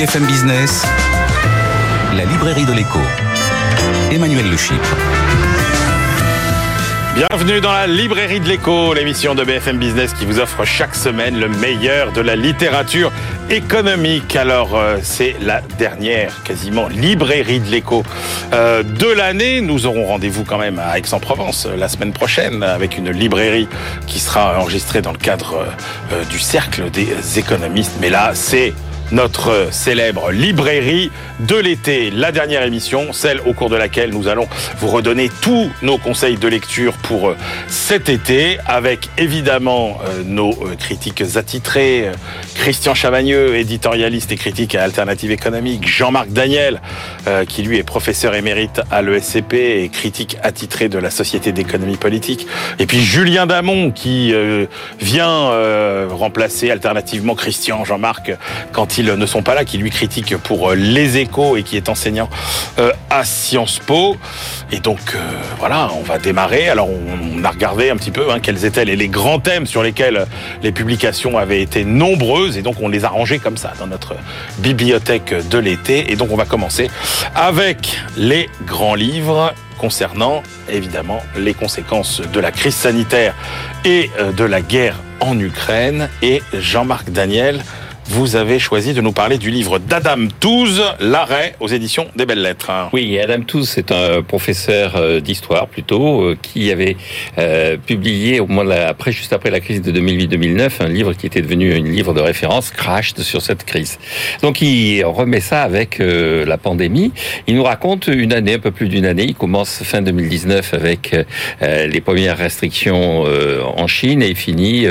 BFM Business, la librairie de l'écho. Emmanuel Le. Bienvenue dans la librairie de l'écho, l'émission de BFM Business qui vous offre chaque semaine le meilleur de la littérature économique. Alors, euh, c'est la dernière, quasiment, librairie de l'écho euh, de l'année. Nous aurons rendez-vous quand même à Aix-en-Provence euh, la semaine prochaine avec une librairie qui sera enregistrée dans le cadre du cercle des économistes. Mais là, c'est notre célèbre librairie de l'été, la dernière émission, celle au cours de laquelle nous allons vous redonner tous nos conseils de lecture pour euh, cet été, avec évidemment euh, nos euh, critiques attitrés, Christian Chavagneux, éditorialiste et critique à Alternative économique, Jean-Marc Daniel, qui lui est professeur émérite à l'ESCP et critique attitré de la Société d'économie politique, et puis Julien Damon, qui vient remplacer alternativement Christian, Jean-Marc, quand ne sont pas là, qui lui critique pour euh, les échos et qui est enseignant euh, à Sciences Po. Et donc euh, voilà, on va démarrer. Alors on, a regardé un petit peu hein, quels étaient les, les grands thèmes sur lesquels les publications avaient été nombreuses et donc on les a rangés comme ça dans notre bibliothèque de l'été. Et donc on va commencer avec les grands livres concernant évidemment les conséquences de la crise sanitaire et de la guerre en Ukraine. Et Jean-Marc Daniel, vous avez choisi de nous parler du livre d'Adam Tooze, L'arrêt aux éditions des Belles Lettres. Oui, Adam Tooze, c'est un professeur euh, d'histoire plutôt, euh, qui avait euh, publié après, juste après la crise de 2008-2009, un livre qui était devenu un livre de référence, Crashed sur cette crise. Donc il remet ça avec la pandémie. Il nous raconte une année, un peu plus d'une année. Il commence fin 2019 avec les premières restrictions en Chine et il finit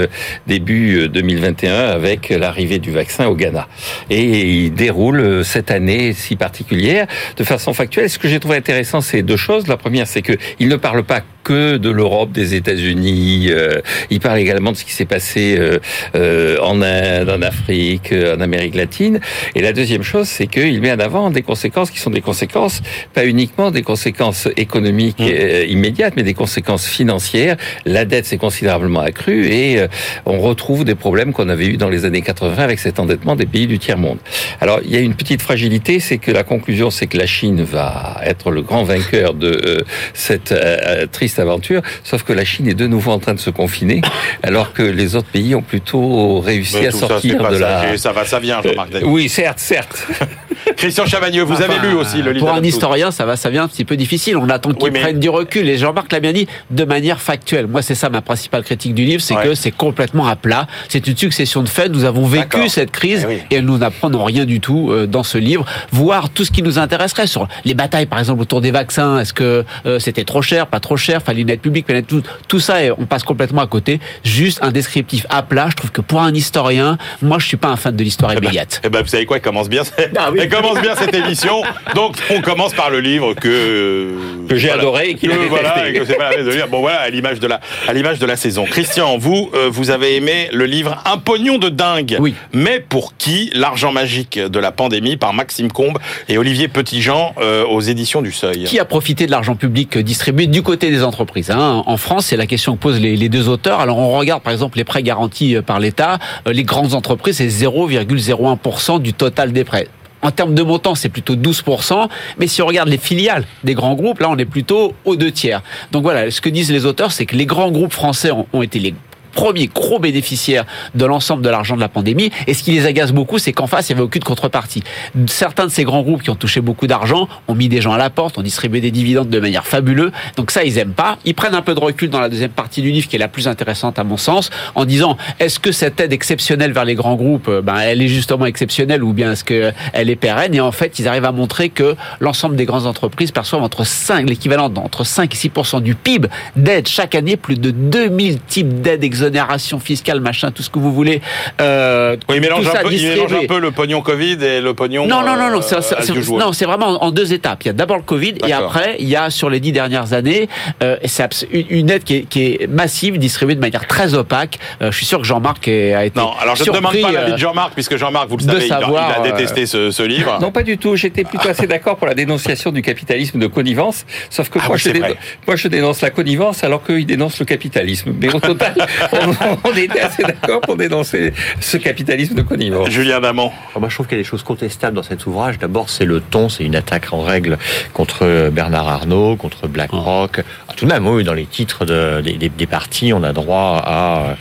début euh, 2021 avec l'arrivée du vaccin au Ghana. Et il déroule euh, cette année si particulière de façon factuelle. Ce que j'ai trouvé intéressant, c'est deux choses. La première, c'est que il ne parle pas que de l'Europe, des États-Unis. euh, il parle également de ce qui s'est passé euh, euh, en Inde, en Afrique, en Amérique latine. Et la deuxième chose, c'est qu'il met en avant des conséquences qui sont des conséquences, pas uniquement des conséquences économiques euh, immédiates, mais des conséquences financières. La dette s'est considérablement accrue et on retrouve des problèmes qu'on avait eu dans les années 80 avec cet des pays du tiers-monde. Alors, il y a une petite fragilité, c'est que la conclusion, c'est que la Chine va être le grand vainqueur de euh, cette euh, triste aventure, sauf que la Chine est de nouveau en train de se confiner, alors que les autres pays ont plutôt réussi Mais à ça, sortir de la... ça, va, ça vient, Jean-Marc Daniel. Oui, certes, certes. Christian Chavagneux, vous avez lu aussi le livre Pour un historien, ça va, ça vient un petit peu difficile. On attend qu'il Oui, mais- prenne du recul. Et Jean-Marc l'a bien dit, de manière factuelle. Moi, c'est ça ma principale critique du livre, c'est Ouais. que c'est complètement à plat. C'est une succession de faits. Nous avons vécu cette crise Eh oui. et nous n'apprenons rien du tout euh, dans ce livre. Voir tout ce qui nous intéresserait sur les batailles, par exemple, autour des vaccins. Est-ce que euh, c'était trop cher, pas trop cher, fallait une aide publique, fallait tout, tout ça, et on passe complètement à côté. Juste un descriptif à plat. Je trouve que pour un historien, moi, je suis pas un fan de l'histoire immédiate. Eh ben, vous savez quoi, elle commence bien, Ah oui. elle commence bien cette émission. Donc, on commence par le livre que Que j'ai voilà. adoré et a voilà, détesté. et que c'est pas la peine de lire. Bon, voilà, à l'image de la, à l'image de la saison. Christian, vous, euh, vous avez aimé le livre Un pognon de dingue. Oui. Mais pour qui l'argent magique de la pandémie par Maxime Combe et Olivier Petitjean euh, aux éditions du Seuil. Qui a profité de l'argent public distribué du côté des entreprises hein En France, c'est la question que posent les, les deux auteurs. Alors, on regarde par exemple les prêts garantis euh, par l'État. Euh, Les grandes entreprises, c'est 0,01% du total des prêts. En termes de montant, c'est plutôt 12%. Mais si on regarde les filiales des grands groupes, là, on est plutôt aux deux tiers. Donc voilà, ce que disent les auteurs, c'est que les grands groupes français ont été les premiers gros bénéficiaires de l'ensemble de l'argent de la pandémie. Et ce qui les agace beaucoup, c'est qu'en face, il n'y avait aucune contrepartie. Certains de ces grands groupes qui ont touché beaucoup d'argent ont mis des gens à la porte, ont distribué des dividendes de manière fabuleuse. Donc ça, ils aiment pas. Ils prennent un peu de recul dans la deuxième partie du livre, qui est la plus intéressante à mon sens, en disant est-ce que cette aide exceptionnelle vers les grands groupes, euh, ben, elle est justement exceptionnelle ou bien est-ce qu'elle est pérenne? Et en fait, ils arrivent à montrer que l'ensemble des grandes entreprises perçoivent entre 5, l'équivalent d'entre 5 et 6% du PIB d'aide chaque année, plus de 2000 types d'aides exonération fiscale, machin, tout ce que vous voulez. Euh, Oui, il mélange, un ça peu, il mélange distribué. un peu le pognon Covid et le pognon. Non, non, non, non, euh, non, c'est vraiment en deux étapes. Il y a d'abord le Covid et après, il y a sur les dix dernières années, euh, c'est une- aide qui est, qui est massive, distribuée de manière très opaque. Euh, je suis sûr que Jean-Marc a été Non, alors je ne demande pas l'avis de Jean-Marc, puisque Jean-Marc, vous le savez, il a- savoir, il a détesté ce, ce livre. Non, pas du tout. J'étais plutôt assez d'accord pour la dénonciation du capitalisme de connivence. Sauf que Ah moi, oui, je c'est dé- vrai. moi, je dénonce la connivence alors qu'ils dénoncent le capitalisme. Mais au total, on, était assez d'accord pour dénoncer ce capitalisme de connivence. Julien Damon. moi, je trouve qu'il y a des choses contestables dans cet ouvrage. D'abord, c'est le ton, c'est une attaque en règle contre Bernard Arnault, contre BlackRock. Ah, tout de même, oui, dans les titres de, des, des, partis, on a droit à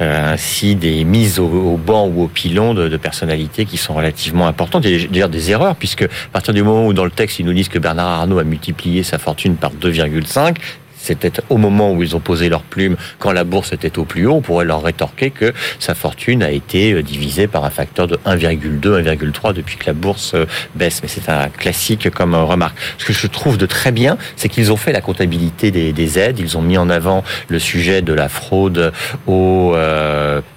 euh, ainsi des mises au, banc ou au pilon de, de, personnalités qui sont relativement importantes. Il y a d'ailleurs des erreurs, puisque à partir du moment où dans le texte, ils nous disent que Bernard Arnault a multiplié sa fortune par 2,5, c'était au moment où ils ont posé leur plume, quand la bourse était au plus haut, on pourrait leur rétorquer que sa fortune a été euh, divisée par un facteur de 1,2, 1,3 depuis que la bourse euh, baisse. Mais c'est un classique comme euh, remarque. Ce que je trouve de très bien, c'est qu'ils ont fait la comptabilité des, aides. Ils ont mis en avant le sujet de la fraude au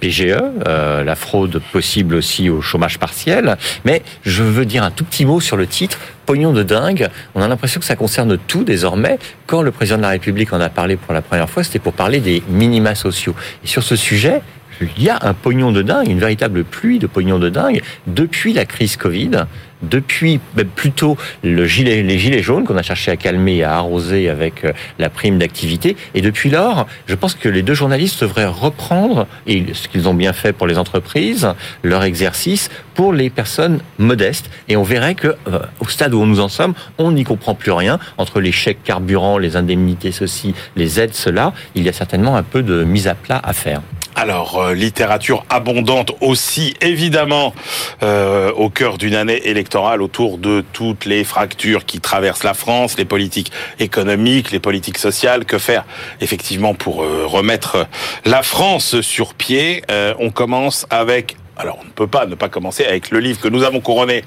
PGE, la fraude possible aussi au chômage partiel. Mais je veux dire un tout petit mot sur le titre pognon de dingue. On a l'impression que ça concerne tout désormais. Quand le président de la République en a parlé pour la première fois, c'était pour parler des minima sociaux. Et sur ce sujet, il y a un pognon de dingue, une véritable pluie de pognon de dingue depuis la crise Covid depuis ben, plutôt le gilet, les gilets jaunes qu'on a cherché à calmer et à arroser avec euh, la prime d'activité. Et depuis lors, je pense que les deux journalistes devraient reprendre, et ce qu'ils ont bien fait pour les entreprises, leur exercice pour les personnes modestes. Et on verrait que euh, au stade où nous en sommes, on n'y comprend plus rien entre les chèques carburant, les indemnités ceci, les aides cela. Il y a certainement un peu de mise à plat à faire. Alors, euh, littérature abondante aussi, évidemment, euh, au cœur d'une année électorale autour de toutes les fractures qui traversent la France, les politiques économiques, les politiques sociales. Que faire, effectivement, pour euh, remettre la France sur pied? On commence avec alors on ne peut pas ne pas commencer avec le livre que nous avons couronné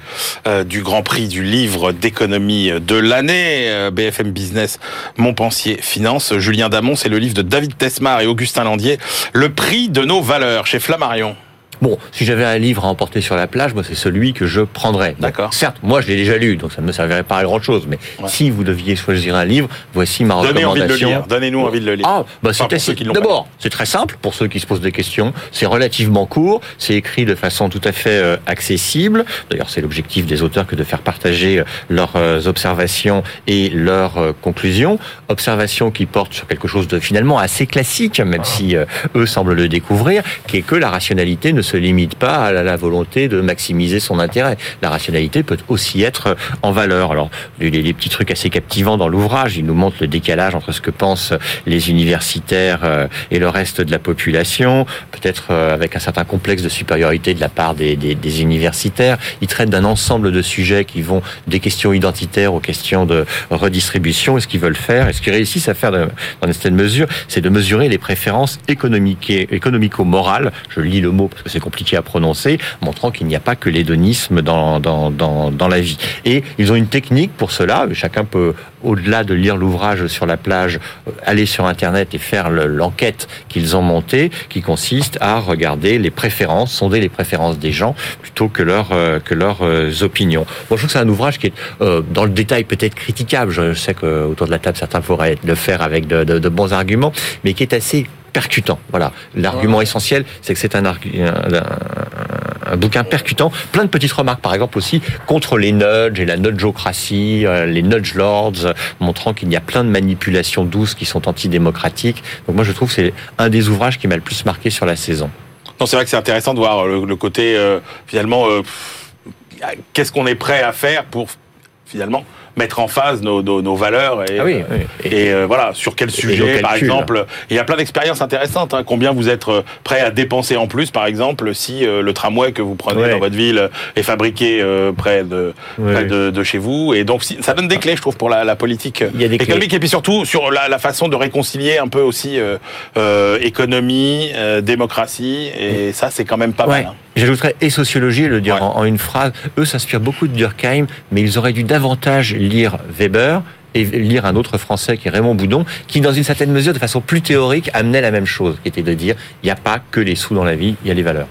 euh, du Grand Prix du livre d'économie de l'année, euh, BFM Business Montpensier Finance. Julien Damon, c'est le livre de David Tesmar et Augustin Landier, Le prix de nos valeurs chez Flammarion. Bon, si j'avais un livre à emporter sur la plage, moi c'est celui que je prendrais. D'accord. Certes, moi je l'ai déjà lu, donc ça ne me servirait pas à grand chose. Mais si vous deviez choisir un livre, voici ma Donnez recommandation. Envie de le lire. Donnez-nous envie de le lire. Ah, bah c'est D'abord, c'est très simple pour ceux qui se posent des questions. C'est relativement court. C'est écrit de façon tout à fait euh, accessible. D'ailleurs, c'est l'objectif des auteurs que de faire partager euh, leurs euh, observations et leurs conclusions. Observations qui portent sur quelque chose de finalement assez classique, même si eux semblent le découvrir, qui est que la rationalité ne se limite pas à la volonté de maximiser son intérêt. La rationalité peut aussi être en valeur. Alors, les, les petits trucs assez captivants dans l'ouvrage, il nous montre le décalage entre ce que pensent les universitaires euh, et le reste de la population, peut-être euh, avec un certain complexe de supériorité de la part des universitaires. Il traite d'un ensemble de sujets qui vont des questions identitaires aux questions de redistribution. Et ce qu'ils veulent faire, et ce qu'ils réussissent à faire dans une certaine mesure, c'est de mesurer les préférences économiques et économico-morales. Je lis le mot parce que c'est compliqué à prononcer, montrant qu'il n'y a pas que l'hédonisme dans, dans, dans, la vie. Et ils ont une technique pour cela. Chacun peut, au-delà de lire l'ouvrage sur la plage, euh, aller sur Internet et faire l'enquête qu'ils ont montée, qui consiste à regarder les préférences, sonder les préférences des gens, plutôt que, leur, euh, que leurs euh, opinions. Bon, je trouve que c'est un ouvrage qui est, dans le détail, peut-être critiquable. Je sais qu'autour de la table, certains pourraient le faire avec de bons arguments, mais qui est assez percutant. Voilà. L'argument essentiel, c'est que c'est un, un, bouquin percutant. Plein de petites remarques, par exemple, aussi contre les nudges et la nudgeocratie, euh, les nudge lords, montrant qu'il y a plein de manipulations douces qui sont antidémocratiques. Donc moi, je trouve que c'est un des ouvrages qui m'a le plus marqué sur la saison. Non, c'est vrai que c'est intéressant de voir le, le côté, euh, finalement, euh, qu'est-ce qu'on est prêt à faire pour, finalement, mettre en phase nos, nos, nos valeurs et, ah oui, oui. et, et euh, voilà sur quel sujet par exemple il y a plein d'expériences intéressantes hein. combien vous êtes euh, prêt à dépenser en plus par exemple si euh, le tramway que vous prenez ouais. dans votre ville est fabriqué euh, près, de, ouais. près de, de, chez vous? Et donc si, ça donne des clés je trouve pour la, la politique économique clés. et puis surtout sur la, la, façon de réconcilier un peu aussi économie démocratie et ça c'est quand même pas ouais. mal hein. J'ajouterais et sociologie, le dire en, en une phrase. Eux s'inspirent beaucoup de Durkheim, mais ils auraient dû davantage lire Weber et lire un autre français qui est Raymond Boudon, qui dans une certaine mesure, de façon plus théorique, amenait la même chose, qui était de dire il n'y a pas que les sous dans la vie, il y a les valeurs.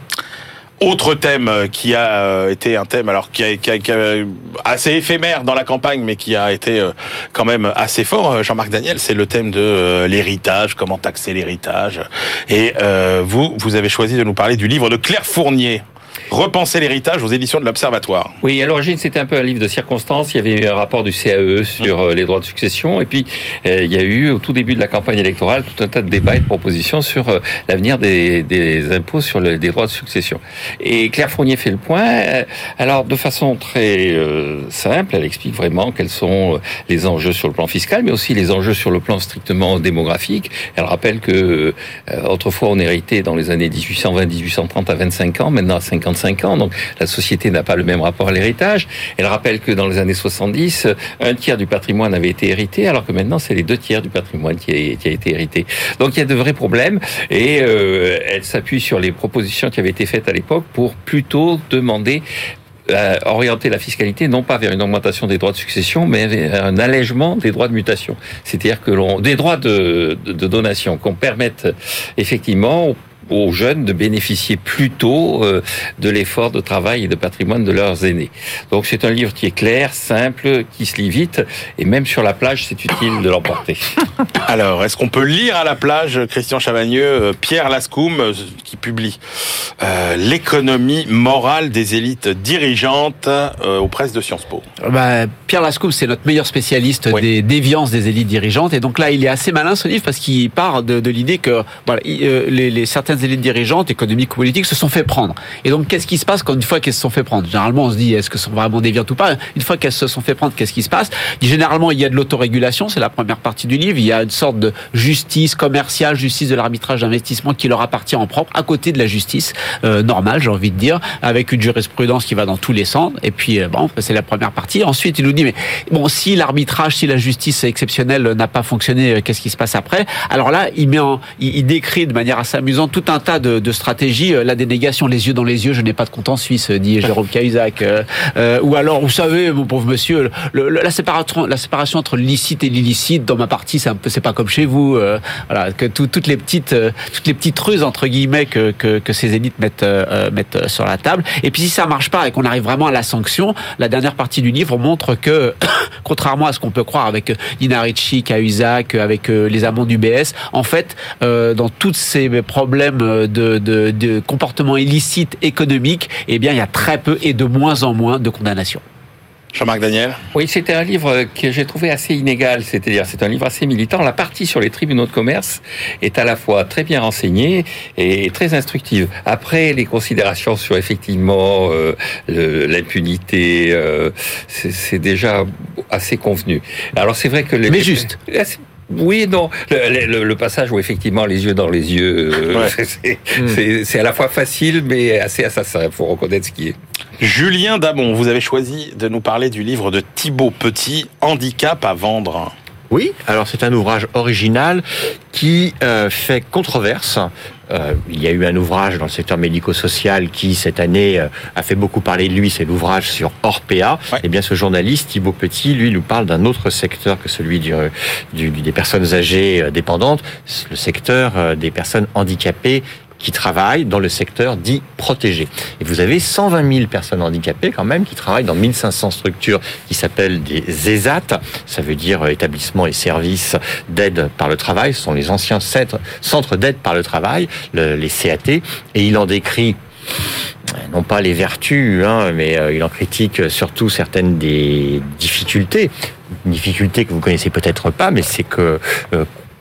Autre thème qui a été un thème alors qui a, qui a assez éphémère dans la campagne, mais qui a été quand même assez fort. Jean-Marc Daniel, c'est le thème de l'héritage, comment taxer l'héritage. Et euh, vous, vous avez choisi de nous parler du livre de Claire Fournier. Repenser l'héritage aux éditions de l'Observatoire. Oui, à l'origine, c'était un peu un livre de circonstances. Il y avait eu un rapport du CAE sur euh, les droits de succession. Et puis, euh, il y a eu, au tout début de la campagne électorale, tout un tas de débats et de propositions sur euh, l'avenir des, des, impôts sur les droits de succession. Et Claire Fournier fait le point. Alors, de façon très simple, elle explique vraiment quels sont les enjeux sur le plan fiscal, mais aussi les enjeux sur le plan strictement démographique. Elle rappelle que autrefois, on héritait dans les années 1820-1830 à 25 ans, maintenant à 50 55 ans, donc la société n'a pas le même rapport à l'héritage. Elle rappelle que dans les années 70, un tiers du patrimoine avait été hérité, alors que maintenant c'est les deux tiers du patrimoine qui a, été hérité. Donc il y a de vrais problèmes et euh, elle s'appuie sur les propositions qui avaient été faites à l'époque pour plutôt demander euh, orienter la fiscalité non pas vers une augmentation des droits de succession, mais vers un allègement des droits de mutation. C'est-à-dire que l'on des droits de, de, de donation qu'on permette effectivement aux jeunes de bénéficier plus tôt euh, de l'effort de travail et de patrimoine de leurs aînés. Donc c'est un livre qui est clair, simple, qui se lit vite, et même sur la plage, c'est utile de l'emporter. Alors, est-ce qu'on peut lire à la plage, Christian Chavagneux, euh, Pierre Lascoum, euh, qui publie l'économie morale des élites dirigeantes aux presses de Sciences Po? Bah, Pierre Lascoum, c'est notre meilleur spécialiste des déviances des élites dirigeantes, et donc là, il est assez malin ce livre parce qu'il part de, de l'idée que voilà, les, les certaines élites dirigeantes, économiques ou politiques, se sont fait prendre. Et donc, qu'est-ce qui se passe quand une fois qu'elles se sont fait prendre? Généralement, on se dit, est-ce que sont vraiment déviantes ou pas? Une fois qu'elles se sont fait prendre, qu'est-ce qui se passe? Généralement, il y a de l'autorégulation, c'est la première partie du livre. Il y a une sorte de justice commerciale, justice de l'arbitrage d'investissement qui leur appartient en propre, à côté de la justice euh, normale, j'ai envie de dire, avec une jurisprudence qui va dans tous les sens. Et puis, euh, bon, c'est la première partie. Ensuite, il nous dit, mais bon, si l'arbitrage, si la justice exceptionnelle n'a pas fonctionné, euh, qu'est-ce qui se passe après? Alors là, il met il, il décrit de manière assez amusante tout un tas de, de stratégies. Euh, la dénégation, les yeux dans les yeux, je n'ai pas de compte en Suisse, dit Jérôme Cahuzac. Euh, euh, ou alors, vous savez, mon pauvre monsieur, la, séparation, la séparation entre licite et l'illicite, dans ma partie, c'est un peu, c'est pas comme chez vous. voilà, que toutes les petites, toutes les petites ruses entre guillemets que, que, que ces élites mettent, mettent sur la table. Et puis si ça marche pas et qu'on arrive vraiment à la sanction, la dernière partie du livre montre que, contrairement à ce qu'on peut croire avec Nina Ricci, Cahuzac, avec les amendes du BS, en fait, dans tous ces problèmes de, de, de comportements illicites économiques, eh bien, il y a très peu et de moins en moins de condamnations. Jean-Marc Daniel Oui, c'était un livre que j'ai trouvé assez inégal, c'est-à-dire c'est un livre assez militant. La partie sur les tribunaux de commerce est à la fois très bien renseignée et très instructive. Après, les considérations sur effectivement euh, l'impunité, euh, c'est déjà assez convenu. Alors c'est vrai que... Les, Mais juste oui, non. Le, le, passage où effectivement les yeux dans les yeux, euh, hmm. c'est à la fois facile mais assez assassin. Il faut reconnaître ce qui est. Julien Damon, vous avez choisi de nous parler du livre de Thibaut Petit, Handicap à vendre. Oui, alors c'est un ouvrage original qui euh, fait controverse. Euh, il y a eu un ouvrage dans le secteur médico-social qui, cette année, euh, a fait beaucoup parler de lui, c'est l'ouvrage sur Orpea. Et Eh bien, ce journaliste, Thibaut Petit, lui, nous parle d'un autre secteur que celui du, du, des personnes âgées dépendantes, le secteur des personnes handicapées qui travaillent dans le secteur dit protégé. Et vous avez 120 000 personnes handicapées quand même qui travaillent dans 1500 structures qui s'appellent des ESAT, ça veut dire euh, établissements et services d'aide par le travail, ce sont les anciens centres d'aide par le travail, les CAT, et il en décrit euh, non pas les vertus, hein, mais euh, il en critique surtout certaines des difficultés. Une difficulté que vous connaissez peut-être pas, mais c'est que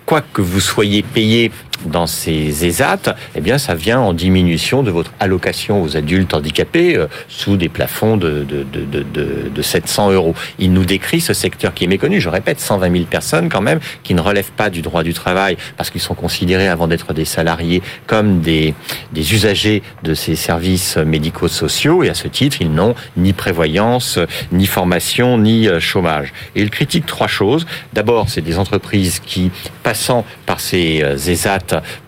quoi que vous soyez payé dans ces ESAT, eh bien, ça vient en diminution de votre allocation aux adultes handicapés euh, sous des plafonds de, de, de, de, de 700 euros. Il nous décrit ce secteur qui est méconnu. Je répète, 120 000 personnes quand même qui ne relèvent pas du droit du travail parce qu'ils sont considérés avant d'être des salariés comme des, des usagers de ces services médico-sociaux et à ce titre, ils n'ont ni prévoyance, ni formation, ni euh, chômage. Et il critique trois choses. D'abord, c'est des entreprises qui, passant par ces euh,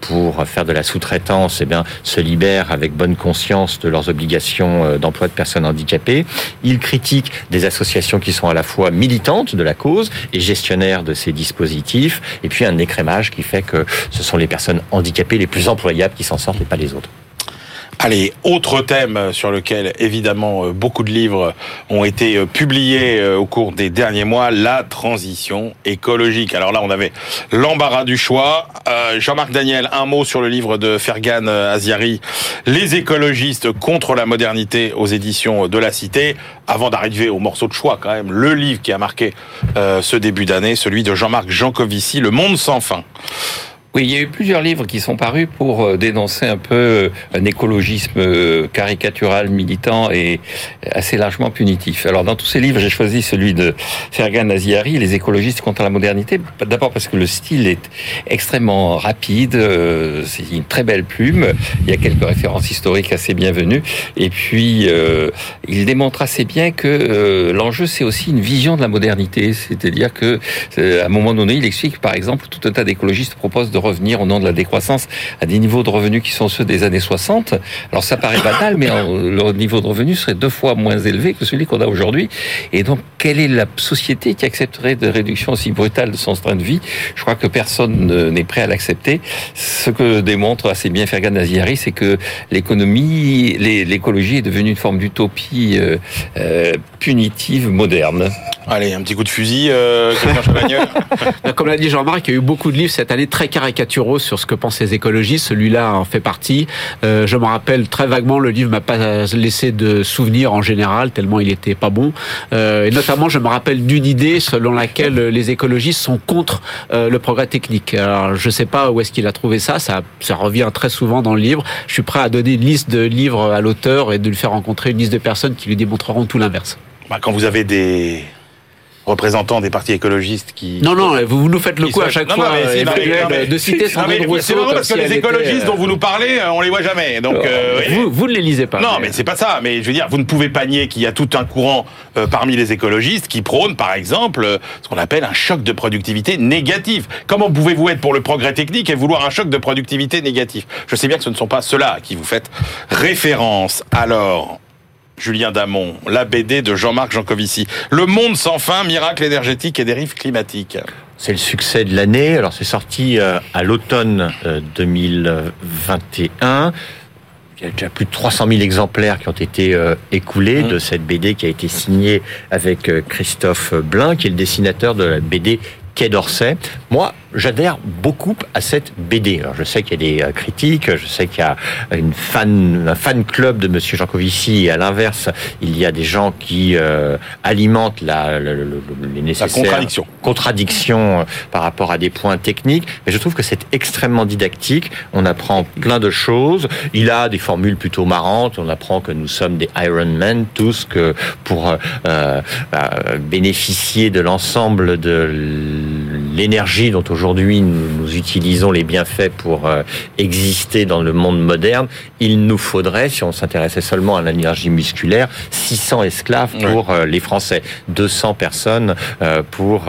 Pour faire de la sous-traitance, eh se libèrent avec bonne conscience de leurs obligations euh, d'emploi de personnes handicapées. Ils critiquent des associations qui sont à la fois militantes de la cause et gestionnaires de ces dispositifs. Et puis un écrémage qui fait que ce sont les personnes handicapées les plus employables qui s'en sortent et pas les autres. Allez, autre thème sur lequel évidemment euh, beaucoup de livres ont été euh, publiés euh, au cours des derniers mois, la transition écologique. Alors là, on avait l'embarras du choix. Jean-Marc Daniel, un mot sur le livre de Fergan Aziari, Les écologistes contre la modernité aux éditions de la Cité, avant d'arriver au morceau de choix quand même, le livre qui a marqué ce début d'année, celui de Jean-Marc Jancovici, Le monde sans fin. Oui, il y a eu plusieurs livres qui sont parus pour euh, dénoncer un peu euh, un écologisme euh, caricatural, militant et assez largement punitif. Alors, dans tous ces livres, j'ai choisi celui de Fergan Naziari, Les écologistes contre la modernité. D'abord parce que le style est extrêmement rapide, c'est une très belle plume, il y a quelques références historiques assez bienvenues, et puis il démontre assez bien que l'enjeu, c'est aussi une vision de la modernité, c'est-à-dire que à un moment donné, il explique, par exemple, tout un tas d'écologistes proposent de revenir au nom de la décroissance à des niveaux de revenus qui sont ceux des années 60. Alors ça paraît banal, mais le niveau de revenus serait deux fois moins élevé que celui qu'on a aujourd'hui. Et donc, quelle est la société qui accepterait de réduction aussi brutale de son train de vie? Je crois que personne n'est prêt à l'accepter. Ce que démontre assez bien Fergan Naziari, c'est que l'économie, l'écologie est devenue une forme d'utopie euh, euh, punitive moderne. Allez, un petit coup de fusil, euh, Comme l'a dit Jean-Marc, il y a eu beaucoup de livres cette année très caricaturaux sur ce que pensent les écologistes. Celui-là en fait partie. Euh, je me rappelle très vaguement, le livre m'a pas laissé de souvenirs en général, tellement il était pas bon. Euh, et notamment, je me rappelle d'une idée selon laquelle les écologistes sont contre euh, le progrès technique. Alors, je sais pas où est-ce qu'il a trouvé ça. ça. Revient très souvent dans le livre. Je suis prêt à donner une liste de livres à l'auteur et de lui faire rencontrer une liste de personnes qui lui démontreront tout l'inverse. Bah, quand vous avez des représentants des partis écologistes qui... Non, non, vous nous faites le coup à chaque fois, de citer Sandrine Rousseau. C'est marrant parce que les écologistes dont vous nous parlez, euh, on les voit jamais. Donc, euh, vous, vous, ne les lisez pas. Non, mais, c'est pas ça. Mais je veux dire, vous ne pouvez pas nier qu'il y a tout un courant euh, parmi les écologistes qui prône, par exemple, ce qu'on appelle un choc de productivité négatif. Comment pouvez-vous être pour le progrès technique et vouloir un choc de productivité négatif? Je sais bien que ce ne sont pas ceux-là à qui vous faites référence. Alors, Julien Damon, la BD de Jean-Marc Jancovici. Le monde sans fin, miracle énergétique et dérive climatique. C'est le succès de l'année. Alors c'est sorti euh, à l'automne 2021. Euh, il y a déjà plus de 300 000 exemplaires qui ont été euh, écoulés mmh. de cette BD qui a été signée avec Christophe Blin, qui est le dessinateur de la BD Quai d'Orsay. Moi, j'adhère beaucoup à cette BD. Alors, je sais qu'il y a des euh, critiques, je sais qu'il y a une fan, un fan club de Monsieur Jancovici, et à l'inverse, il y a des gens qui euh, alimentent la, les nécessaires contradictions contradiction euh, par rapport à des points techniques. Mais je trouve que c'est extrêmement didactique. On apprend plein de choses. Il a des formules plutôt marrantes. On apprend que nous sommes des Iron Man tous, que pour euh, bénéficier de l'ensemble de l'énergie dont aujourd'hui nous, utilisons les bienfaits pour euh, exister dans le monde moderne, il nous faudrait, si on s'intéressait seulement à l'énergie musculaire, 600 esclaves pour euh, les Français, 200 personnes euh, pour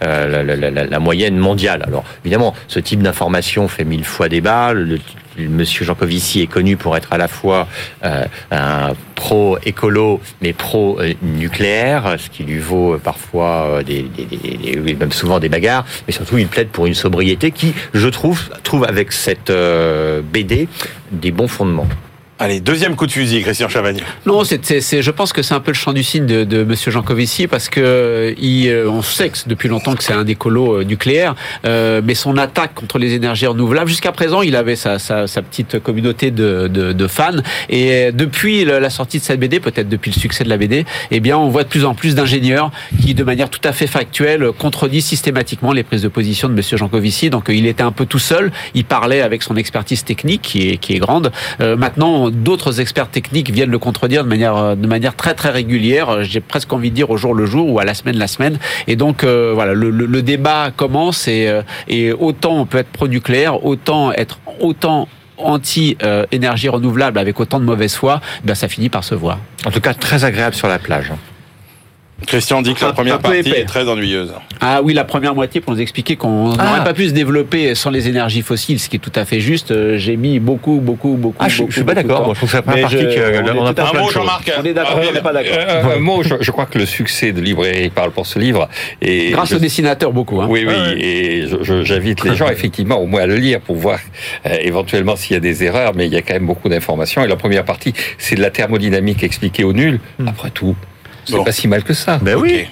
la, la, moyenne mondiale. Alors évidemment, ce type d'information fait mille fois débat. Le, Monsieur Jancovici est connu pour être à la fois euh, un pro-écolo mais pro-nucléaire, ce qui lui vaut parfois euh, des, même souvent des bagarres, mais surtout il plaide pour une sobriété qui, je trouve, trouve avec cette euh, BD des bons fondements. Allez, deuxième coup de fusil, Christian Chavagnier. Non, c'est, c'est, je pense que c'est un peu le champ du signe de, de Monsieur Jancovici parce que il, euh, on sait que depuis longtemps que c'est un écolo euh, nucléaire, euh, mais son attaque contre les énergies renouvelables, jusqu'à présent, il avait sa, sa, sa petite communauté de, de, de, fans et depuis la sortie de cette BD, peut-être depuis le succès de la BD, eh bien, on voit de plus en plus d'ingénieurs qui, de manière tout à fait factuelle, contredisent systématiquement les prises de position de Monsieur Jancovici. Donc, il était un peu tout seul. Il parlait avec son expertise technique qui est, qui est grande. maintenant, d'autres experts techniques viennent le contredire de manière, euh, de manière très très régulière. Euh, j'ai presque envie de dire au jour le jour ou à la semaine la semaine. Et donc euh, voilà, le, le, débat commence et, et autant on peut être pro-nucléaire, autant être autant anti-énergie renouvelable avec autant de mauvaise foi, ben ça finit par se voir. En tout cas, très agréable sur la plage. Christian dit que la première partie est très ennuyeuse. Ah oui, la première moitié pour nous expliquer qu'on ah. n'aurait pas pu se développer sans les énergies fossiles, ce qui est tout à fait juste. Euh, j'ai mis beaucoup, beaucoup, beaucoup. Ah, je, beaucoup, je suis pas d'accord. je trouve que c'est la première partie on a pas Un mot, Jean-Marc. On est d'accord, on n'est pas d'accord. Un mot, je, crois que le succès de Librairie parle pour ce livre. Et Grâce au dessinateur, beaucoup. Hein. Oui, oui, et j'invite les gens effectivement au moins à le lire pour voir euh, éventuellement s'il y a des erreurs, mais il y a quand même beaucoup d'informations. Et la première partie, c'est de la thermodynamique expliquée au nul. Hmm. Après tout, c'est pas si mal que ça. Ben oui.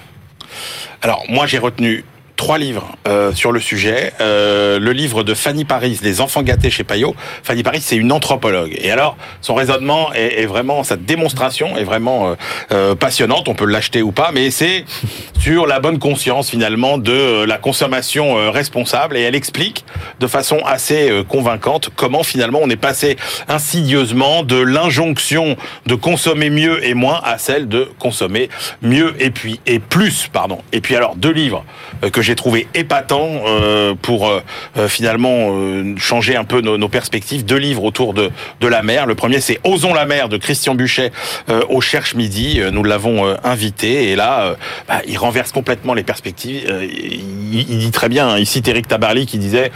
Alors, moi, j'ai retenu trois livres euh, sur le sujet. Euh, le livre de Fanny Paris, Les enfants gâtés chez Payot. Fanny Paris, c'est une anthropologue. Et alors, son raisonnement est, est vraiment, sa démonstration est vraiment euh, euh passionnante. On peut l'acheter ou pas, mais c'est sur la bonne conscience finalement de euh, la consommation euh, responsable. Et elle explique de façon assez convaincante comment finalement on est passé insidieusement de l'injonction de consommer mieux et moins à celle de consommer mieux et puis et plus, pardon. Et puis alors deux livres que j'ai j'ai trouvé épatant euh, pour euh, euh, finalement changer un peu nos, perspectives. Deux livres autour de, de la mer. Le premier, c'est Osons la mer de Christian Buchet au Cherche Midi. Nous l'avons invité et là, bah, il renverse complètement les perspectives. Il, dit très bien, il cite Eric Tabarly qui disait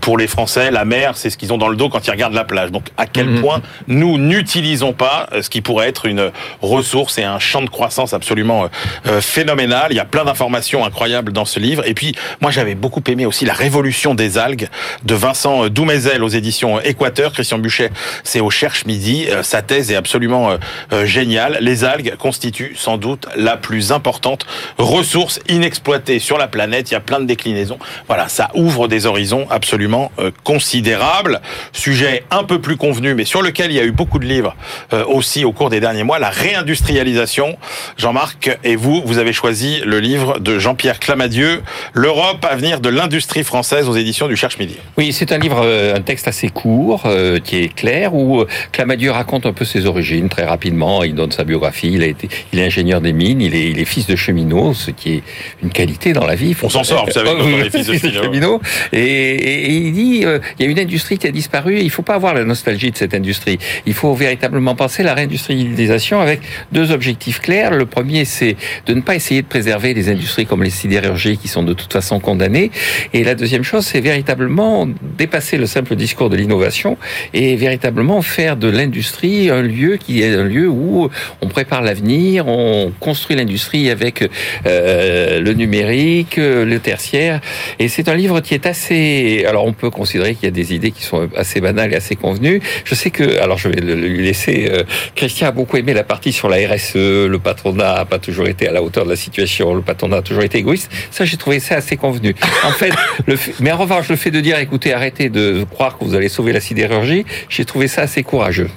pour les Français, la mer, c'est ce qu'ils ont dans le dos quand ils regardent la plage. Donc à quel mhm. point nous n'utilisons pas ce qui pourrait être une ressource et un champ de croissance absolument phénoménal. Il y a plein d'informations incroyables dans ce livre. Et puis, moi, j'avais beaucoup aimé aussi La Révolution des algues de Vincent Doumézel aux éditions Équateur. Christian Buchet, c'est au Cherche Midi. Euh, sa thèse est absolument euh, euh, géniale. Les algues constituent sans doute la plus importante ressource inexploitée sur la planète. Il y a plein de déclinaisons. Voilà, ça ouvre des horizons absolument considérables. Sujet un peu plus convenu, mais sur lequel il y a eu beaucoup de livres aussi au cours des derniers mois. La réindustrialisation. Jean-Marc et vous, vous avez choisi le livre de Jean-Pierre Clamadieu, L'Europe, avenir de l'industrie française aux éditions du Cherche Midi. Oui, c'est un livre, euh, un texte assez court, euh, qui est clair, où euh, Clamadieu raconte un peu ses origines très rapidement. Il donne sa biographie. Il a été, il est ingénieur des mines. Il est, il est fils de cheminot, ce qui est une qualité dans la vie. On s'en sort, vous savez, quand on est fils de cheminot. Et, il dit, il y a une industrie qui a disparu. Et il faut pas avoir la nostalgie de cette industrie. Il faut véritablement penser la réindustrialisation avec deux objectifs clairs. Le premier, c'est de ne pas essayer de préserver les industries comme les sidérurgies qui sont de toute façon condamnés. Et la deuxième chose, c'est véritablement dépasser le simple discours de l'innovation et véritablement faire de l'industrie un lieu qui est un lieu où on prépare l'avenir, on construit l'industrie avec euh, le numérique, le tertiaire. Et c'est un livre qui est assez... Alors on peut considérer qu'il y a des idées qui sont assez banales et assez convenues. Je sais que... Alors je vais lui laisser... Euh, Christian a beaucoup aimé la partie sur la RSE, le patronat n'a pas toujours été à la hauteur de la situation, le patronat a toujours été égoïste. Ça, j'ai trouvé ça assez convenu. En fait, le mais en revanche, le fait de dire, écoutez, arrêtez de croire que vous allez sauver la sidérurgie, j'ai trouvé ça assez courageux.